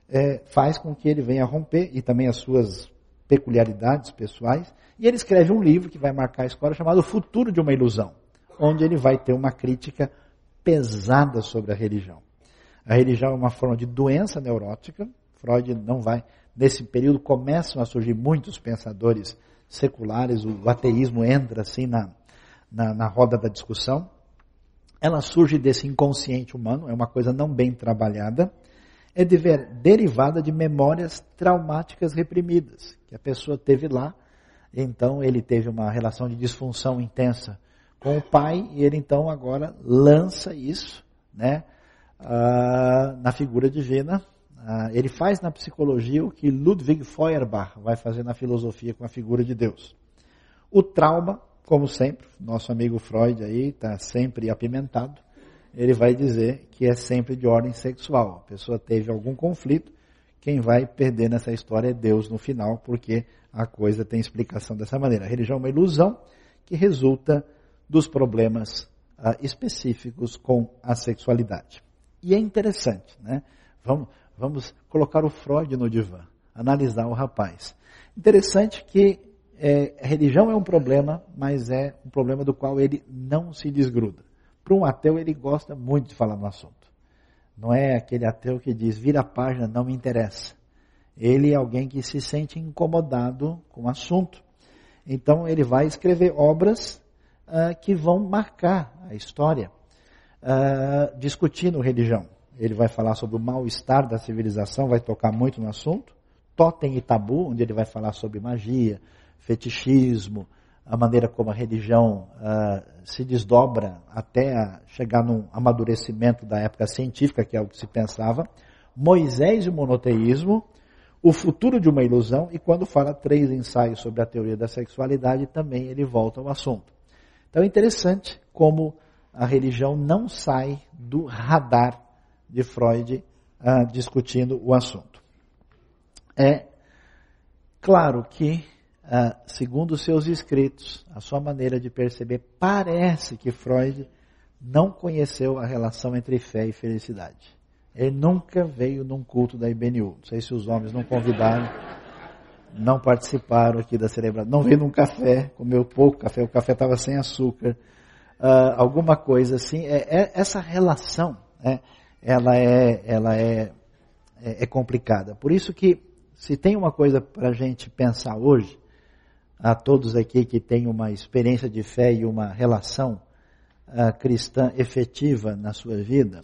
é, faz com que ele venha romper, e também as suas peculiaridades pessoais, e ele escreve um livro que vai marcar a história chamado O Futuro de uma Ilusão, onde ele vai ter uma crítica pesada sobre a religião. A religião é uma forma de doença neurótica. Freud não vai. Nesse período começam a surgir muitos pensadores seculares, o ateísmo entra assim na, na, na roda da discussão. Ela surge desse inconsciente humano, é uma coisa não bem trabalhada, é de ver, derivada de memórias traumáticas reprimidas, que a pessoa teve lá, então ele teve uma relação de disfunção intensa com o pai, e ele então agora lança isso né, uh, na figura divina. Uh, ele faz na psicologia o que Ludwig Feuerbach vai fazer na filosofia com a figura de Deus. O trauma, como sempre, nosso amigo Freud aí está sempre apimentado, ele vai dizer que é sempre de ordem sexual. A pessoa teve algum conflito, quem vai perder nessa história é Deus no final, porque a coisa tem explicação dessa maneira. A religião é uma ilusão que resulta dos problemas uh, específicos com a sexualidade. E é interessante, né? Vamos, vamos colocar o Freud no divã, analisar o rapaz. Interessante que é, religião é um problema, mas é um problema do qual ele não se desgruda. Para um ateu, ele gosta muito de falar no assunto. Não é aquele ateu que diz, vira a página, não me interessa. Ele é alguém que se sente incomodado com o assunto. Então, ele vai escrever obras uh, que vão marcar a história, uh, discutindo religião. Ele vai falar sobre o mal-estar da civilização, vai tocar muito no assunto. Totem e Tabu, onde ele vai falar sobre magia, fetichismo, a maneira como a religião uh, se desdobra até chegar num amadurecimento da época científica, que é o que se pensava. Moisés e o monoteísmo, o futuro de uma ilusão, e quando fala três ensaios sobre a teoria da sexualidade, também ele volta ao assunto. Então é interessante como a religião não sai do radar de Freud uh, discutindo o assunto. É claro que, uh, segundo seus escritos, a sua maneira de perceber, parece que Freud não conheceu a relação entre fé e felicidade. Ele nunca veio num culto da IBNU. Não sei se os homens não convidaram não participaram aqui da celebração, não veio num café, comeu pouco café, o café estava sem açúcar, uh, alguma coisa assim. É, é, essa relação, é, ela, é, ela é, é, é, complicada. Por isso que, se tem uma coisa para a gente pensar hoje, a todos aqui que têm uma experiência de fé e uma relação uh, cristã efetiva na sua vida,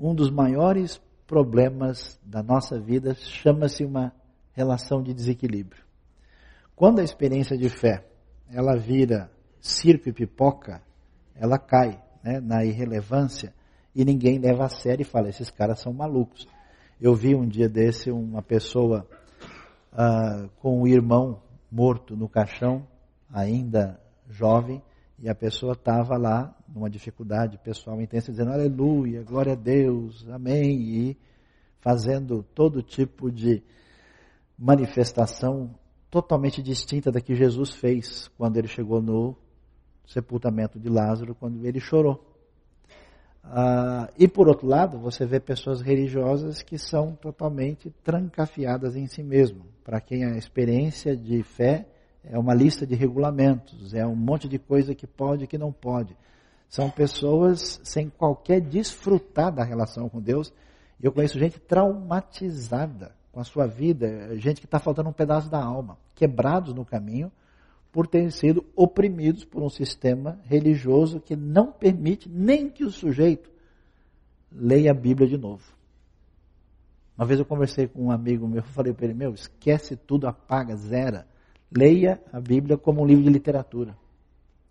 um dos maiores problemas da nossa vida chama-se uma relação de desequilíbrio. Quando a experiência de fé ela vira circo e pipoca, ela cai né, na irrelevância e ninguém leva a sério e fala, esses caras são malucos. Eu vi um dia desse uma pessoa uh, com o irmão morto no caixão, ainda jovem, e a pessoa estava lá numa dificuldade pessoal intensa, dizendo aleluia, glória a Deus, amém, e fazendo todo tipo de manifestação totalmente distinta da que Jesus fez quando ele chegou no sepultamento de Lázaro, quando ele chorou. Ah, e por outro lado, você vê pessoas religiosas que são totalmente trancafiadas em si mesmo. Para quem a experiência de fé é uma lista de regulamentos, é um monte de coisa que pode e que não pode. São pessoas sem qualquer desfrutar da relação com Deus. Eu conheço gente traumatizada com a sua vida, gente que está faltando um pedaço da alma, quebrados no caminho, por terem sido oprimidos por um sistema religioso que não permite nem que o sujeito leia a Bíblia de novo. Uma vez eu conversei com um amigo meu, falei para ele, meu, esquece tudo, apaga, zera. Leia a Bíblia como um livro de literatura.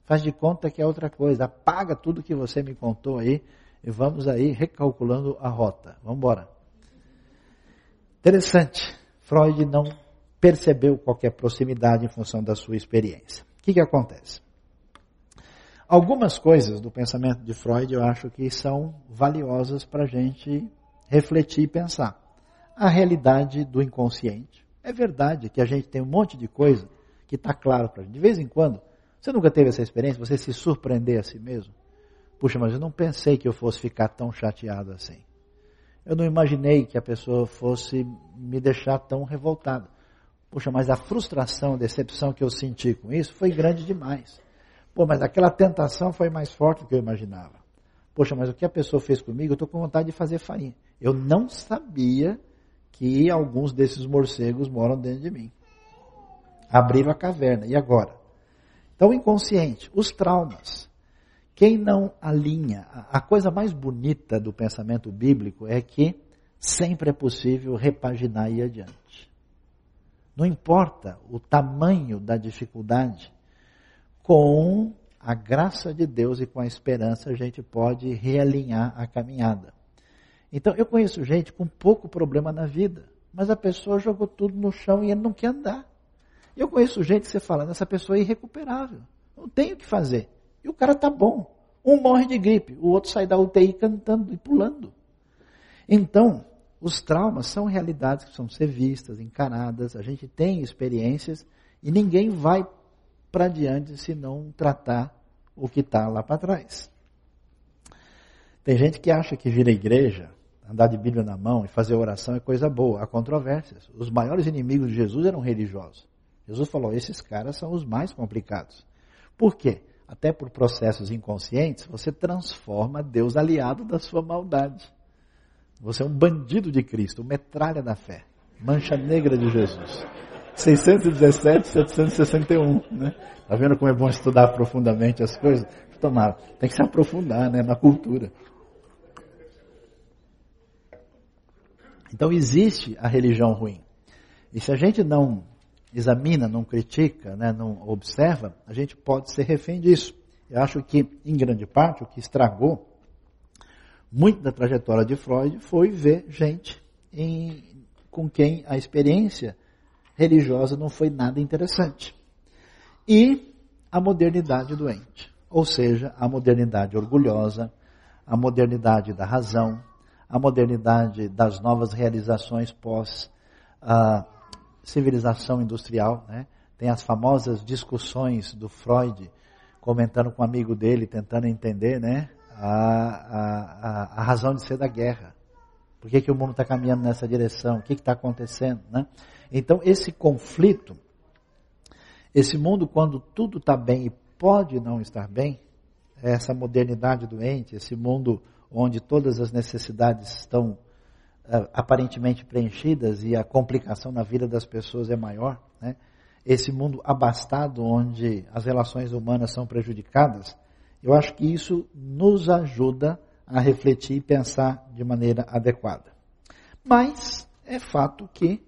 Faz de conta que é outra coisa. Apaga tudo que você me contou aí e vamos aí recalculando a rota. Vamos embora. Interessante. Freud não percebeu qualquer proximidade em função da sua experiência. O que, que acontece? Algumas coisas do pensamento de Freud eu acho que são valiosas para a gente refletir e pensar. A realidade do inconsciente. É verdade que a gente tem um monte de coisa que está claro para a gente. De vez em quando, você nunca teve essa experiência, você se surpreender a si mesmo? Puxa, mas eu não pensei que eu fosse ficar tão chateado assim. Eu não imaginei que a pessoa fosse me deixar tão revoltada. Poxa, mas a frustração, a decepção que eu senti com isso foi grande demais. Pô, mas aquela tentação foi mais forte do que eu imaginava. Poxa, mas o que a pessoa fez comigo, eu estou com vontade de fazer farinha. Eu não sabia que alguns desses morcegos moram dentro de mim. Abriram a caverna. E agora? Então, inconsciente, os traumas. Quem não alinha, a coisa mais bonita do pensamento bíblico é que sempre é possível repaginar e ir adiante. Não importa o tamanho da dificuldade, com a graça de Deus e com a esperança a gente pode realinhar a caminhada. Então eu conheço gente com pouco problema na vida, mas a pessoa jogou tudo no chão e ele não quer andar. Eu conheço gente que você fala, essa pessoa é irrecuperável, não tem o que fazer. E o cara está bom. Um morre de gripe, o outro sai da UTI cantando e pulando. Então, os traumas são realidades que precisam ser vistas, encaradas, a gente tem experiências e ninguém vai para diante se não tratar o que está lá para trás. Tem gente que acha que vir à igreja, andar de Bíblia na mão e fazer oração é coisa boa. Há controvérsias. Os maiores inimigos de Jesus eram religiosos. Jesus falou: esses caras são os mais complicados. Por quê? Até por processos inconscientes, você transforma Deus aliado da sua maldade. Você é um bandido de Cristo, metralha da fé. Mancha negra de Jesus. 617, 761, né? Tá vendo como é bom estudar profundamente as coisas? Tomara, tem que se aprofundar, né, na cultura. Então existe a religião ruim. E se a gente não examina, não critica, né, não observa, a gente pode ser refém disso. Eu acho que, em grande parte, o que estragou muito da trajetória de Freud foi ver gente em, com quem a experiência religiosa não foi nada interessante. E a modernidade doente, ou seja, a modernidade orgulhosa, a modernidade da razão, a modernidade das novas realizações pós a civilização industrial, né? Tem as famosas discussões do Freud comentando com um amigo dele, tentando entender, né? A, a, a razão de ser da guerra. Por que, que o mundo está caminhando nessa direção? O que está acontecendo? Né? Então, esse conflito, esse mundo, quando tudo está bem e pode não estar bem, essa modernidade doente, esse mundo onde todas as necessidades estão uh, aparentemente preenchidas e a complicação na vida das pessoas é maior, né? esse mundo abastado onde as relações humanas são prejudicadas, eu acho que isso nos ajuda a refletir e pensar de maneira adequada. Mas é fato que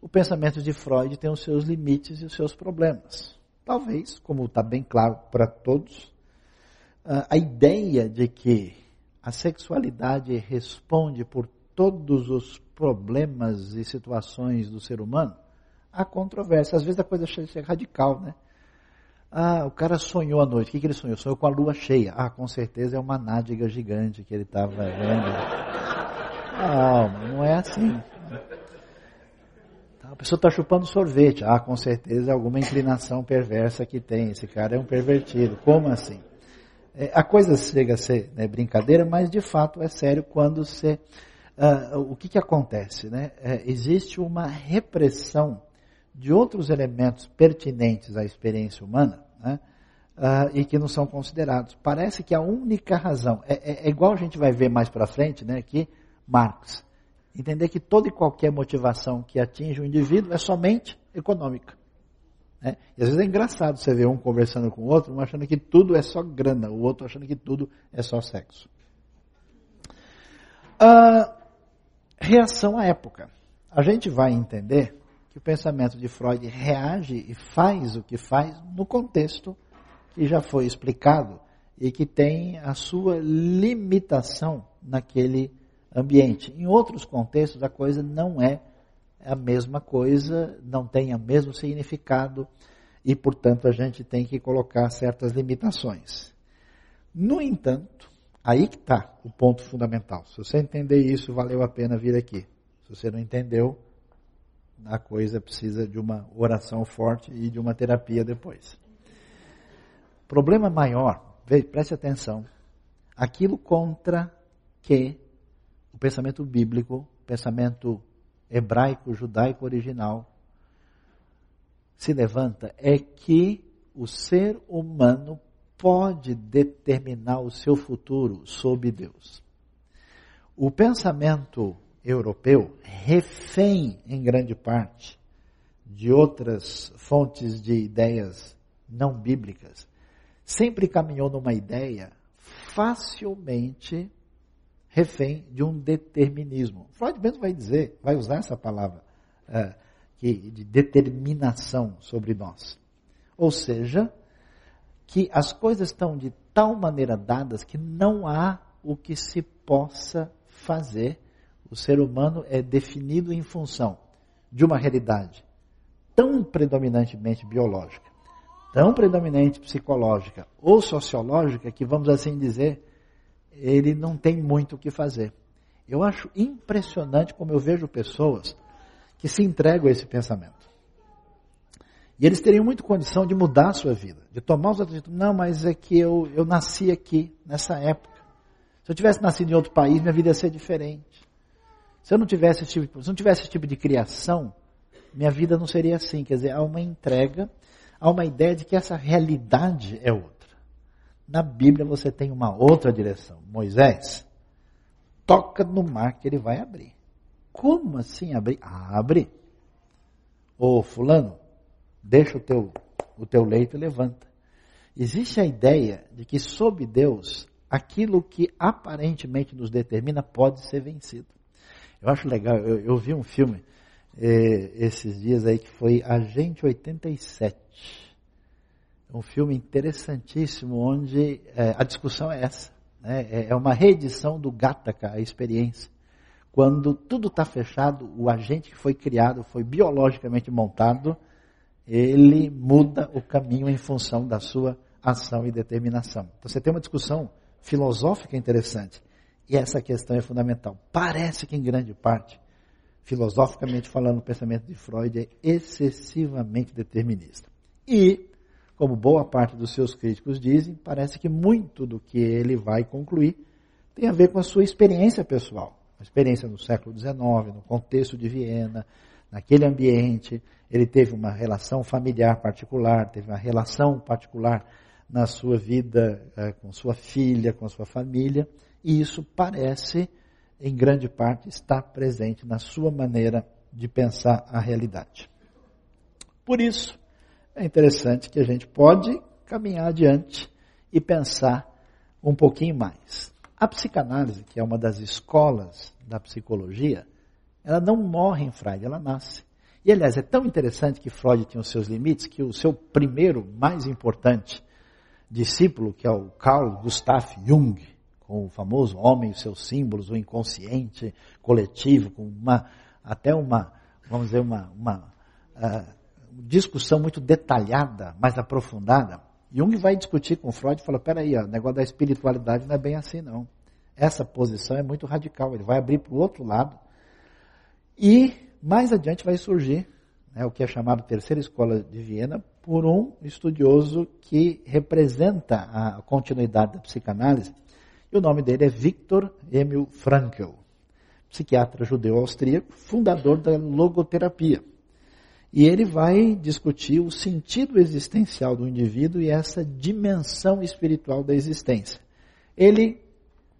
o pensamento de Freud tem os seus limites e os seus problemas. Talvez, como está bem claro para todos, a ideia de que a sexualidade responde por todos os problemas e situações do ser humano, há controvérsia. Às vezes a coisa chega radical, né? Ah, o cara sonhou à noite. O que, que ele sonhou? Sonhou com a lua cheia. Ah, com certeza é uma nádega gigante que ele estava vendo. Não, não é assim. A pessoa está chupando sorvete. Ah, com certeza é alguma inclinação perversa que tem. Esse cara é um pervertido. Como assim? É, a coisa chega a ser né, brincadeira, mas de fato é sério quando você. Uh, o que, que acontece? Né? É, existe uma repressão de outros elementos pertinentes à experiência humana né? uh, e que não são considerados. Parece que a única razão, é, é, é igual a gente vai ver mais para frente, né, que Marx, entender que toda e qualquer motivação que atinge o indivíduo é somente econômica. Né? E às vezes é engraçado você ver um conversando com o outro, um achando que tudo é só grana, o outro achando que tudo é só sexo. Uh, reação à época. A gente vai entender que o pensamento de Freud reage e faz o que faz no contexto que já foi explicado e que tem a sua limitação naquele ambiente. Em outros contextos, a coisa não é a mesma coisa, não tem o mesmo significado e, portanto, a gente tem que colocar certas limitações. No entanto, aí que está o ponto fundamental. Se você entender isso, valeu a pena vir aqui. Se você não entendeu, a coisa precisa de uma oração forte e de uma terapia depois. Problema maior, preste atenção, aquilo contra que o pensamento bíblico, pensamento hebraico, judaico original, se levanta é que o ser humano pode determinar o seu futuro sob Deus. O pensamento europeu, refém em grande parte de outras fontes de ideias não bíblicas, sempre caminhou numa ideia facilmente refém de um determinismo. Freud mesmo vai dizer, vai usar essa palavra é, que, de determinação sobre nós. Ou seja, que as coisas estão de tal maneira dadas que não há o que se possa fazer o ser humano é definido em função de uma realidade tão predominantemente biológica, tão predominante psicológica ou sociológica que, vamos assim dizer, ele não tem muito o que fazer. Eu acho impressionante como eu vejo pessoas que se entregam a esse pensamento. E eles teriam muito condição de mudar a sua vida, de tomar os atitudes. Não, mas é que eu, eu nasci aqui, nessa época. Se eu tivesse nascido em outro país, minha vida ia ser diferente. Se eu não tivesse esse tipo, se não tivesse esse tipo de criação, minha vida não seria assim. Quer dizer, há uma entrega, há uma ideia de que essa realidade é outra. Na Bíblia você tem uma outra direção. Moisés, toca no mar que ele vai abrir. Como assim abrir? Abre. Ô fulano, deixa o teu, o teu leito e levanta. Existe a ideia de que sob Deus, aquilo que aparentemente nos determina pode ser vencido. Eu acho legal, eu, eu vi um filme eh, esses dias aí que foi Agente 87. Um filme interessantíssimo onde eh, a discussão é essa. Né? É, é uma reedição do Gattaca, a experiência. Quando tudo está fechado, o agente que foi criado, foi biologicamente montado, ele muda o caminho em função da sua ação e determinação. Então você tem uma discussão filosófica interessante. E essa questão é fundamental. Parece que, em grande parte, filosoficamente falando, o pensamento de Freud é excessivamente determinista. E, como boa parte dos seus críticos dizem, parece que muito do que ele vai concluir tem a ver com a sua experiência pessoal. A experiência no século XIX, no contexto de Viena, naquele ambiente. Ele teve uma relação familiar particular, teve uma relação particular na sua vida eh, com sua filha, com sua família. E isso parece, em grande parte, estar presente na sua maneira de pensar a realidade. Por isso, é interessante que a gente pode caminhar adiante e pensar um pouquinho mais. A psicanálise, que é uma das escolas da psicologia, ela não morre em Freud, ela nasce. E aliás, é tão interessante que Freud tinha os seus limites que o seu primeiro, mais importante discípulo, que é o Carl Gustav Jung, com o famoso homem e seus símbolos, o inconsciente coletivo, com uma, até uma, vamos dizer, uma, uma uh, discussão muito detalhada, mais aprofundada. Jung vai discutir com Freud e fala, peraí, o negócio da espiritualidade não é bem assim não. Essa posição é muito radical, ele vai abrir para o outro lado. E mais adiante vai surgir né, o que é chamado Terceira Escola de Viena, por um estudioso que representa a continuidade da psicanálise, e o nome dele é Viktor Emil Frankl, psiquiatra judeu austríaco, fundador da logoterapia. E ele vai discutir o sentido existencial do indivíduo e essa dimensão espiritual da existência. Ele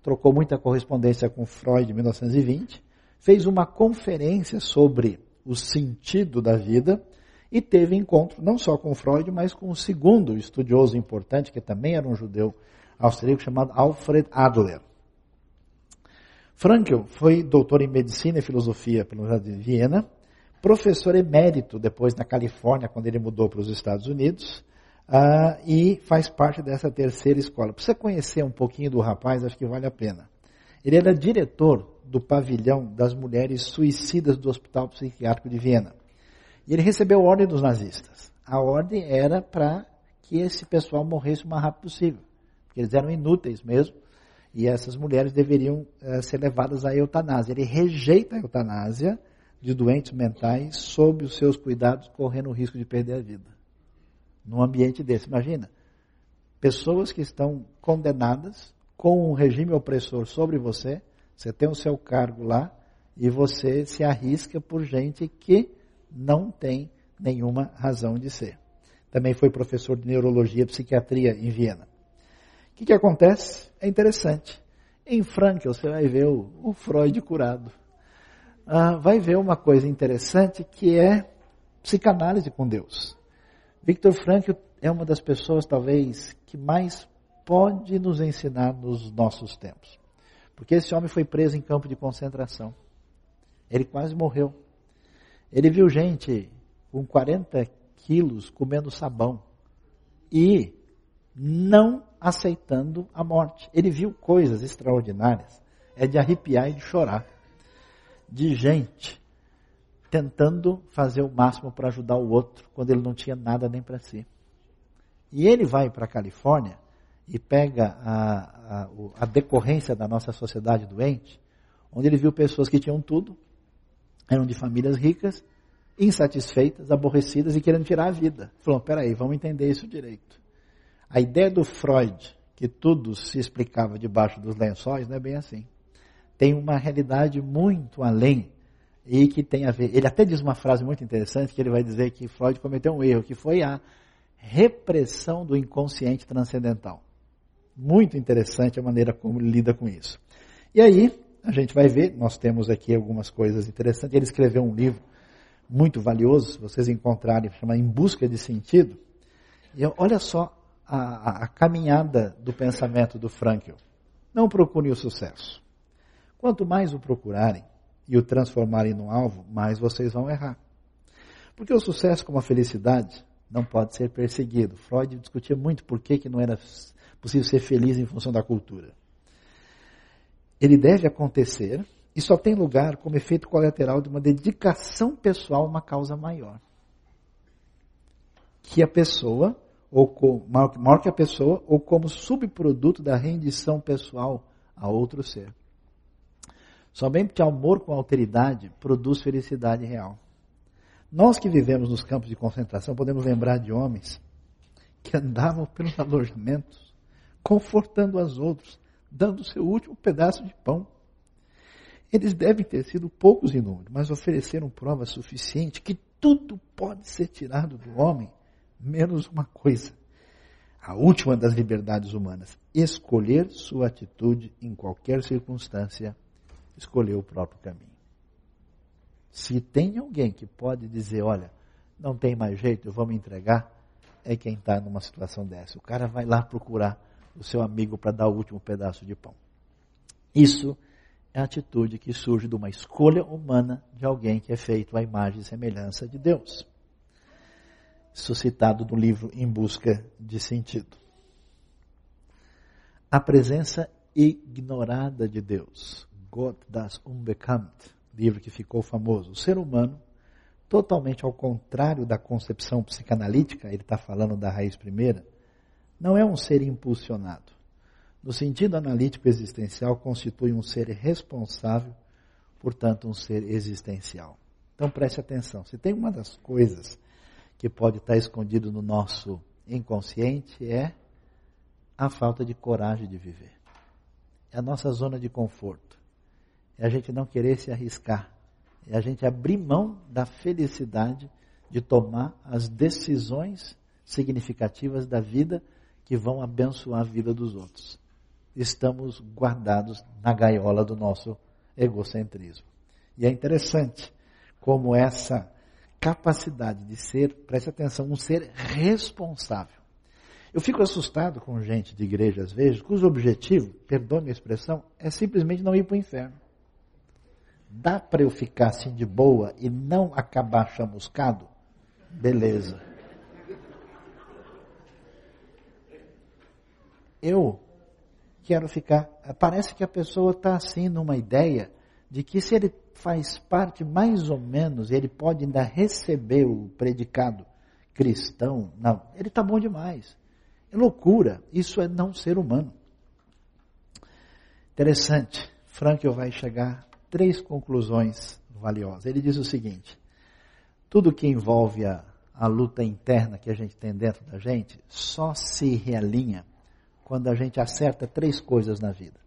trocou muita correspondência com Freud em 1920, fez uma conferência sobre o sentido da vida e teve encontro não só com Freud, mas com um segundo estudioso importante, que também era um judeu austríaco, chamado Alfred Adler. Frankl foi doutor em medicina e filosofia pela Universidade de Viena, professor emérito depois na Califórnia, quando ele mudou para os Estados Unidos, uh, e faz parte dessa terceira escola. Para você conhecer um pouquinho do rapaz, acho que vale a pena. Ele era diretor do pavilhão das mulheres suicidas do Hospital Psiquiátrico de Viena. E ele recebeu a ordem dos nazistas. A ordem era para que esse pessoal morresse o mais rápido possível. Eles eram inúteis mesmo. E essas mulheres deveriam uh, ser levadas à eutanásia. Ele rejeita a eutanásia de doentes mentais sob os seus cuidados, correndo o risco de perder a vida. Num ambiente desse. Imagina, pessoas que estão condenadas com um regime opressor sobre você, você tem o seu cargo lá e você se arrisca por gente que não tem nenhuma razão de ser. Também foi professor de neurologia e psiquiatria em Viena. O que, que acontece? É interessante. Em Frankl você vai ver o, o Freud curado. Ah, vai ver uma coisa interessante que é psicanálise com Deus. Victor Frankl é uma das pessoas talvez que mais pode nos ensinar nos nossos tempos. Porque esse homem foi preso em campo de concentração. Ele quase morreu. Ele viu gente com 40 quilos comendo sabão e não aceitando a morte. Ele viu coisas extraordinárias. É de arrepiar e de chorar. De gente tentando fazer o máximo para ajudar o outro quando ele não tinha nada nem para si. E ele vai para a Califórnia e pega a, a, a decorrência da nossa sociedade doente, onde ele viu pessoas que tinham tudo, eram de famílias ricas, insatisfeitas, aborrecidas e querendo tirar a vida. Falou, peraí, vamos entender isso direito. A ideia do Freud, que tudo se explicava debaixo dos lençóis, não é bem assim. Tem uma realidade muito além e que tem a ver. Ele até diz uma frase muito interessante que ele vai dizer que Freud cometeu um erro, que foi a repressão do inconsciente transcendental. Muito interessante a maneira como ele lida com isso. E aí, a gente vai ver, nós temos aqui algumas coisas interessantes. Ele escreveu um livro muito valioso, se vocês encontrarem, chama Em Busca de Sentido. E olha só a, a, caminhada do pensamento do Frankl. Não procurem o sucesso. Quanto mais o procurarem e o transformarem no alvo, mais vocês vão errar. Porque o sucesso, como a felicidade, não pode ser perseguido. Freud discutia muito por que, que não era possível ser feliz em função da cultura. Ele deve acontecer e só tem lugar como efeito colateral de uma dedicação pessoal a uma causa maior. Que a pessoa, ou com, maior que a pessoa, ou como subproduto da rendição pessoal a outro ser. Somente amor com alteridade produz felicidade real. Nós que vivemos nos campos de concentração podemos lembrar de homens que andavam pelos alojamentos confortando as outros, dando o seu último pedaço de pão. Eles devem ter sido poucos em número, mas ofereceram prova suficiente que tudo pode ser tirado do homem, menos uma coisa. A última das liberdades humanas, escolher sua atitude em qualquer circunstância, escolher o próprio caminho. Se tem alguém que pode dizer, olha, não tem mais jeito, eu vou me entregar, é quem está numa situação dessa. O cara vai lá procurar o seu amigo para dar o último pedaço de pão. Isso é a atitude que surge de uma escolha humana de alguém que é feito à imagem e semelhança de Deus. Suscitado no livro Em Busca de Sentido. A presença ignorada de Deus. Gott das Unbekannt, livro que ficou famoso. O ser humano, totalmente ao contrário da concepção psicanalítica, ele está falando da raiz primeira, não é um ser impulsionado. No sentido analítico existencial, constitui um ser responsável, portanto, um ser existencial. Então preste atenção. Se tem uma das coisas que pode estar escondido no nosso inconsciente é a falta de coragem de viver. É a nossa zona de conforto. É a gente não querer se arriscar. É a gente abrir mão da felicidade de tomar as decisões significativas da vida que vão abençoar a vida dos outros. Estamos guardados na gaiola do nosso egocentrismo. E é interessante como essa capacidade de ser, preste atenção, um ser responsável. Eu fico assustado com gente de igreja às vezes, cujo objetivo, perdoe a expressão, é simplesmente não ir para o inferno. Dá para eu ficar assim de boa e não acabar chamuscado? Beleza. eu quero ficar. Parece que a pessoa está assim numa ideia de que se ele faz parte mais ou menos, ele pode ainda receber o predicado cristão. Não, ele está bom demais. É loucura. Isso é não ser humano. Interessante. Frankl vai chegar a três conclusões valiosas. Ele diz o seguinte: tudo que envolve a, a luta interna que a gente tem dentro da gente só se realinha quando a gente acerta três coisas na vida.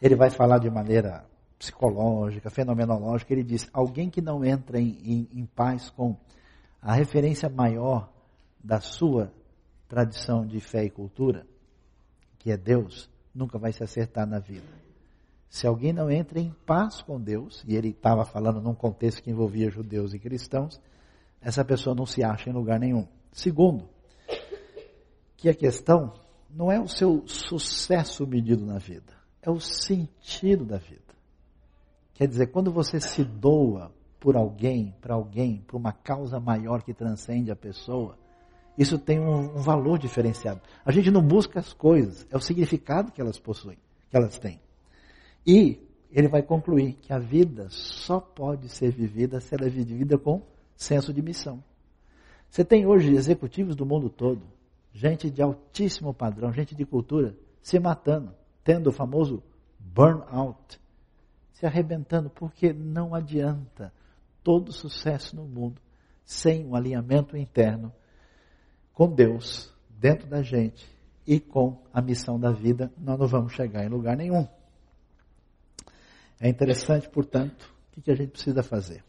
Ele vai falar de maneira psicológica, fenomenológica. Ele diz: alguém que não entra em, em, em paz com a referência maior da sua tradição de fé e cultura, que é Deus, nunca vai se acertar na vida. Se alguém não entra em paz com Deus, e ele estava falando num contexto que envolvia judeus e cristãos, essa pessoa não se acha em lugar nenhum. Segundo, que a questão não é o seu sucesso medido na vida, é o sentido da vida. Quer dizer, quando você se doa por alguém, para alguém, para uma causa maior que transcende a pessoa, isso tem um, um, valor diferenciado. A gente não busca as coisas, é o significado que elas possuem, que elas têm. E ele vai concluir que a vida só pode ser vivida se ela é vivida com senso de missão. Você tem hoje executivos do mundo todo gente de altíssimo padrão, gente de cultura, se matando, tendo o famoso burnout, se arrebentando, porque não adianta todo sucesso no mundo sem um alinhamento interno com Deus dentro da gente e com a missão da vida, nós não vamos chegar em lugar nenhum. É interessante, portanto, o que a gente precisa fazer?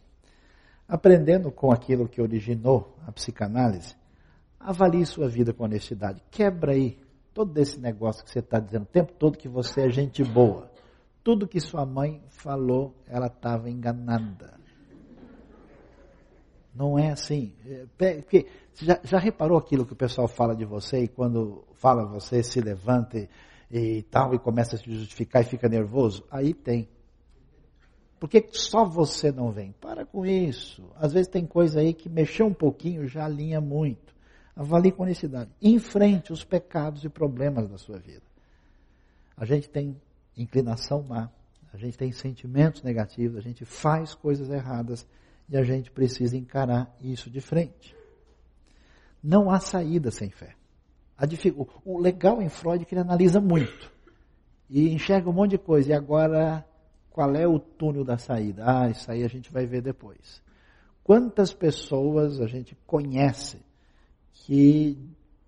Aprendendo com aquilo que originou a psicanálise, Avalie sua vida com honestidade. Quebra aí todo esse negócio que você está dizendo o tempo todo que você é gente boa. Tudo que sua mãe falou, ela estava enganada. Não é assim. É, porque já, já, reparou aquilo que o pessoal fala de você e quando fala você se levanta e, e tal e começa a se justificar e fica nervoso? Aí tem. Por que só você não vem? Para com isso. Às vezes tem coisa aí que mexeu um pouquinho já alinha muito. Avalie com honestidade. Enfrente os pecados e problemas da sua vida. A gente tem inclinação má, a gente tem sentimentos negativos, a gente faz coisas erradas e a gente precisa encarar isso de frente. Não há saída sem fé. O legal em Freud é que ele analisa muito e enxerga um monte de coisa. E agora, qual é o túnel da saída? Ah, isso aí a gente vai ver depois. Quantas pessoas a gente conhece que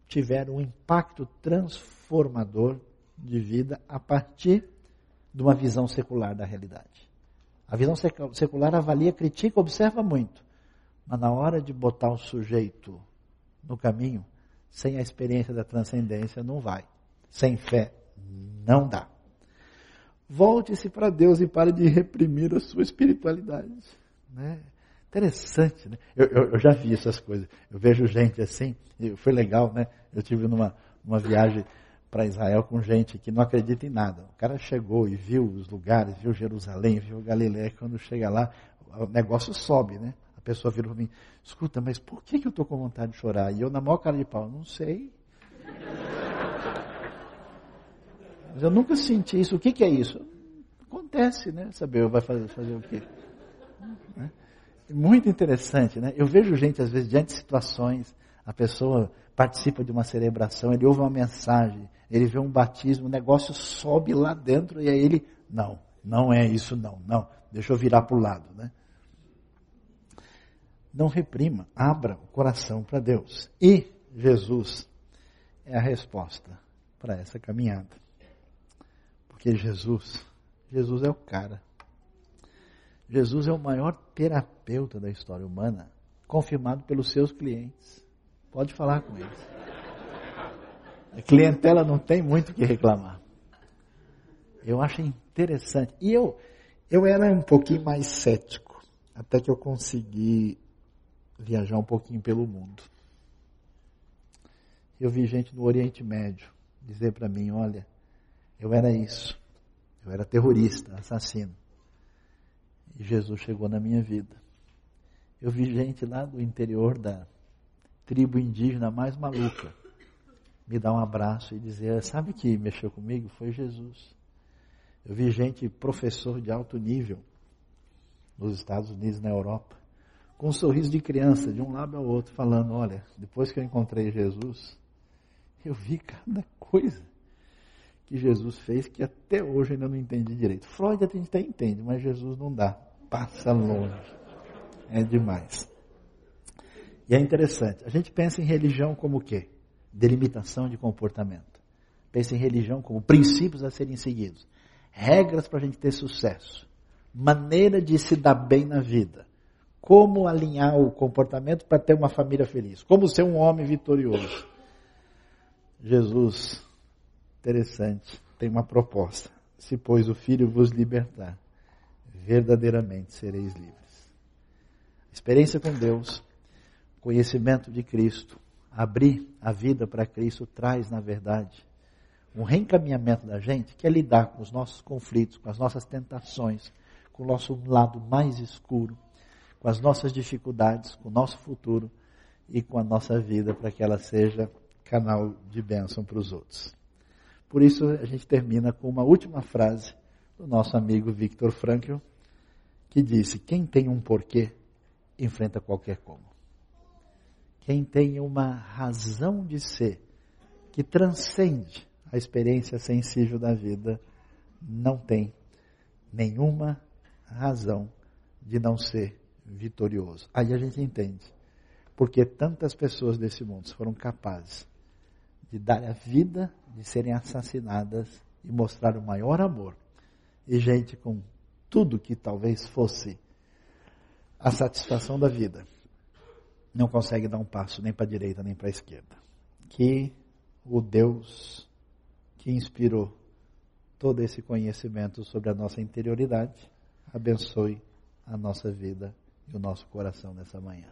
tiveram um impacto transformador de vida a partir de uma visão secular da realidade. A visão secular avalia, critica, observa muito, mas na hora de botar o sujeito no caminho, sem a experiência da transcendência, não vai. Sem fé, não dá. Volte-se para Deus e pare de reprimir a sua espiritualidade. Né? Interessante, né? Eu, eu, eu, já vi essas coisas. Eu vejo gente assim, foi legal, né? Eu tive numa uma viagem para Israel com gente que não acredita em nada. O cara chegou e viu os lugares, viu Jerusalém, viu Galiléia. Quando chega lá, o negócio sobe, né? A pessoa vira para mim, escuta, mas por que, que eu estou com vontade de chorar? E eu, na maior cara de pau, não sei. Mas eu nunca senti isso. O que, que é isso? Acontece, né? Saber vai fazer, fazer o quê? Né? Muito interessante, né? Eu vejo gente, às vezes, diante de situações, a pessoa participa de uma celebração, ele ouve uma mensagem, ele vê um batismo, o negócio sobe lá dentro e aí ele, não, não é isso não, não, deixa eu virar para o lado, né? Não reprima, abra o coração para Deus. E Jesus é a resposta para essa caminhada. Porque Jesus, Jesus é o cara. Jesus é o maior terapeuta da história humana, confirmado pelos seus clientes. Pode falar com eles. A clientela não tem muito o que reclamar. Eu acho interessante. E eu, eu era um pouquinho mais cético, até que eu consegui viajar um pouquinho pelo mundo. Eu vi gente no Oriente Médio dizer para mim: olha, eu era isso, eu era terrorista, assassino. E Jesus chegou na minha vida. Eu vi gente lá do interior da tribo indígena mais maluca me dar um abraço e dizer: sabe que mexeu comigo? Foi Jesus. Eu vi gente, professor de alto nível, nos Estados Unidos, na Europa, com um sorriso de criança, de um lado ao outro, falando: Olha, depois que eu encontrei Jesus, eu vi cada coisa que Jesus fez que até hoje ainda não entendi direito. Freud até entende, mas Jesus não dá, passa longe. É demais. E é interessante, a gente pensa em religião como o quê? Delimitação de comportamento. Pensa em religião como princípios a serem seguidos, regras para a gente ter sucesso, maneira de se dar bem na vida como alinhar o comportamento para ter uma família feliz, como ser um homem vitorioso. Jesus, interessante, tem uma proposta. Se, pois, o Filho vos libertar, verdadeiramente sereis livres. Experiência com Deus, conhecimento de Cristo, abrir a vida para Cristo traz, na verdade, um reencaminhamento da gente que é lidar com os nossos conflitos, com as nossas tentações, com o nosso lado mais escuro com as nossas dificuldades, com o nosso futuro e com a nossa vida para que ela seja canal de bênção para os outros. Por isso a gente termina com uma última frase do nosso amigo Victor Frankl, que disse: Quem tem um porquê enfrenta qualquer como. Quem tem uma razão de ser que transcende a experiência sensível da vida não tem nenhuma razão de não ser vitorioso. Aí a gente entende porque tantas pessoas desse mundo foram capazes de dar a vida, de serem assassinadas e mostrar o maior amor. E gente com tudo que talvez fosse a satisfação da vida, não consegue dar um passo nem para a direita nem para a esquerda. Que o Deus que inspirou todo esse conhecimento sobre a nossa interioridade abençoe a nossa vida e o nosso coração nessa manhã.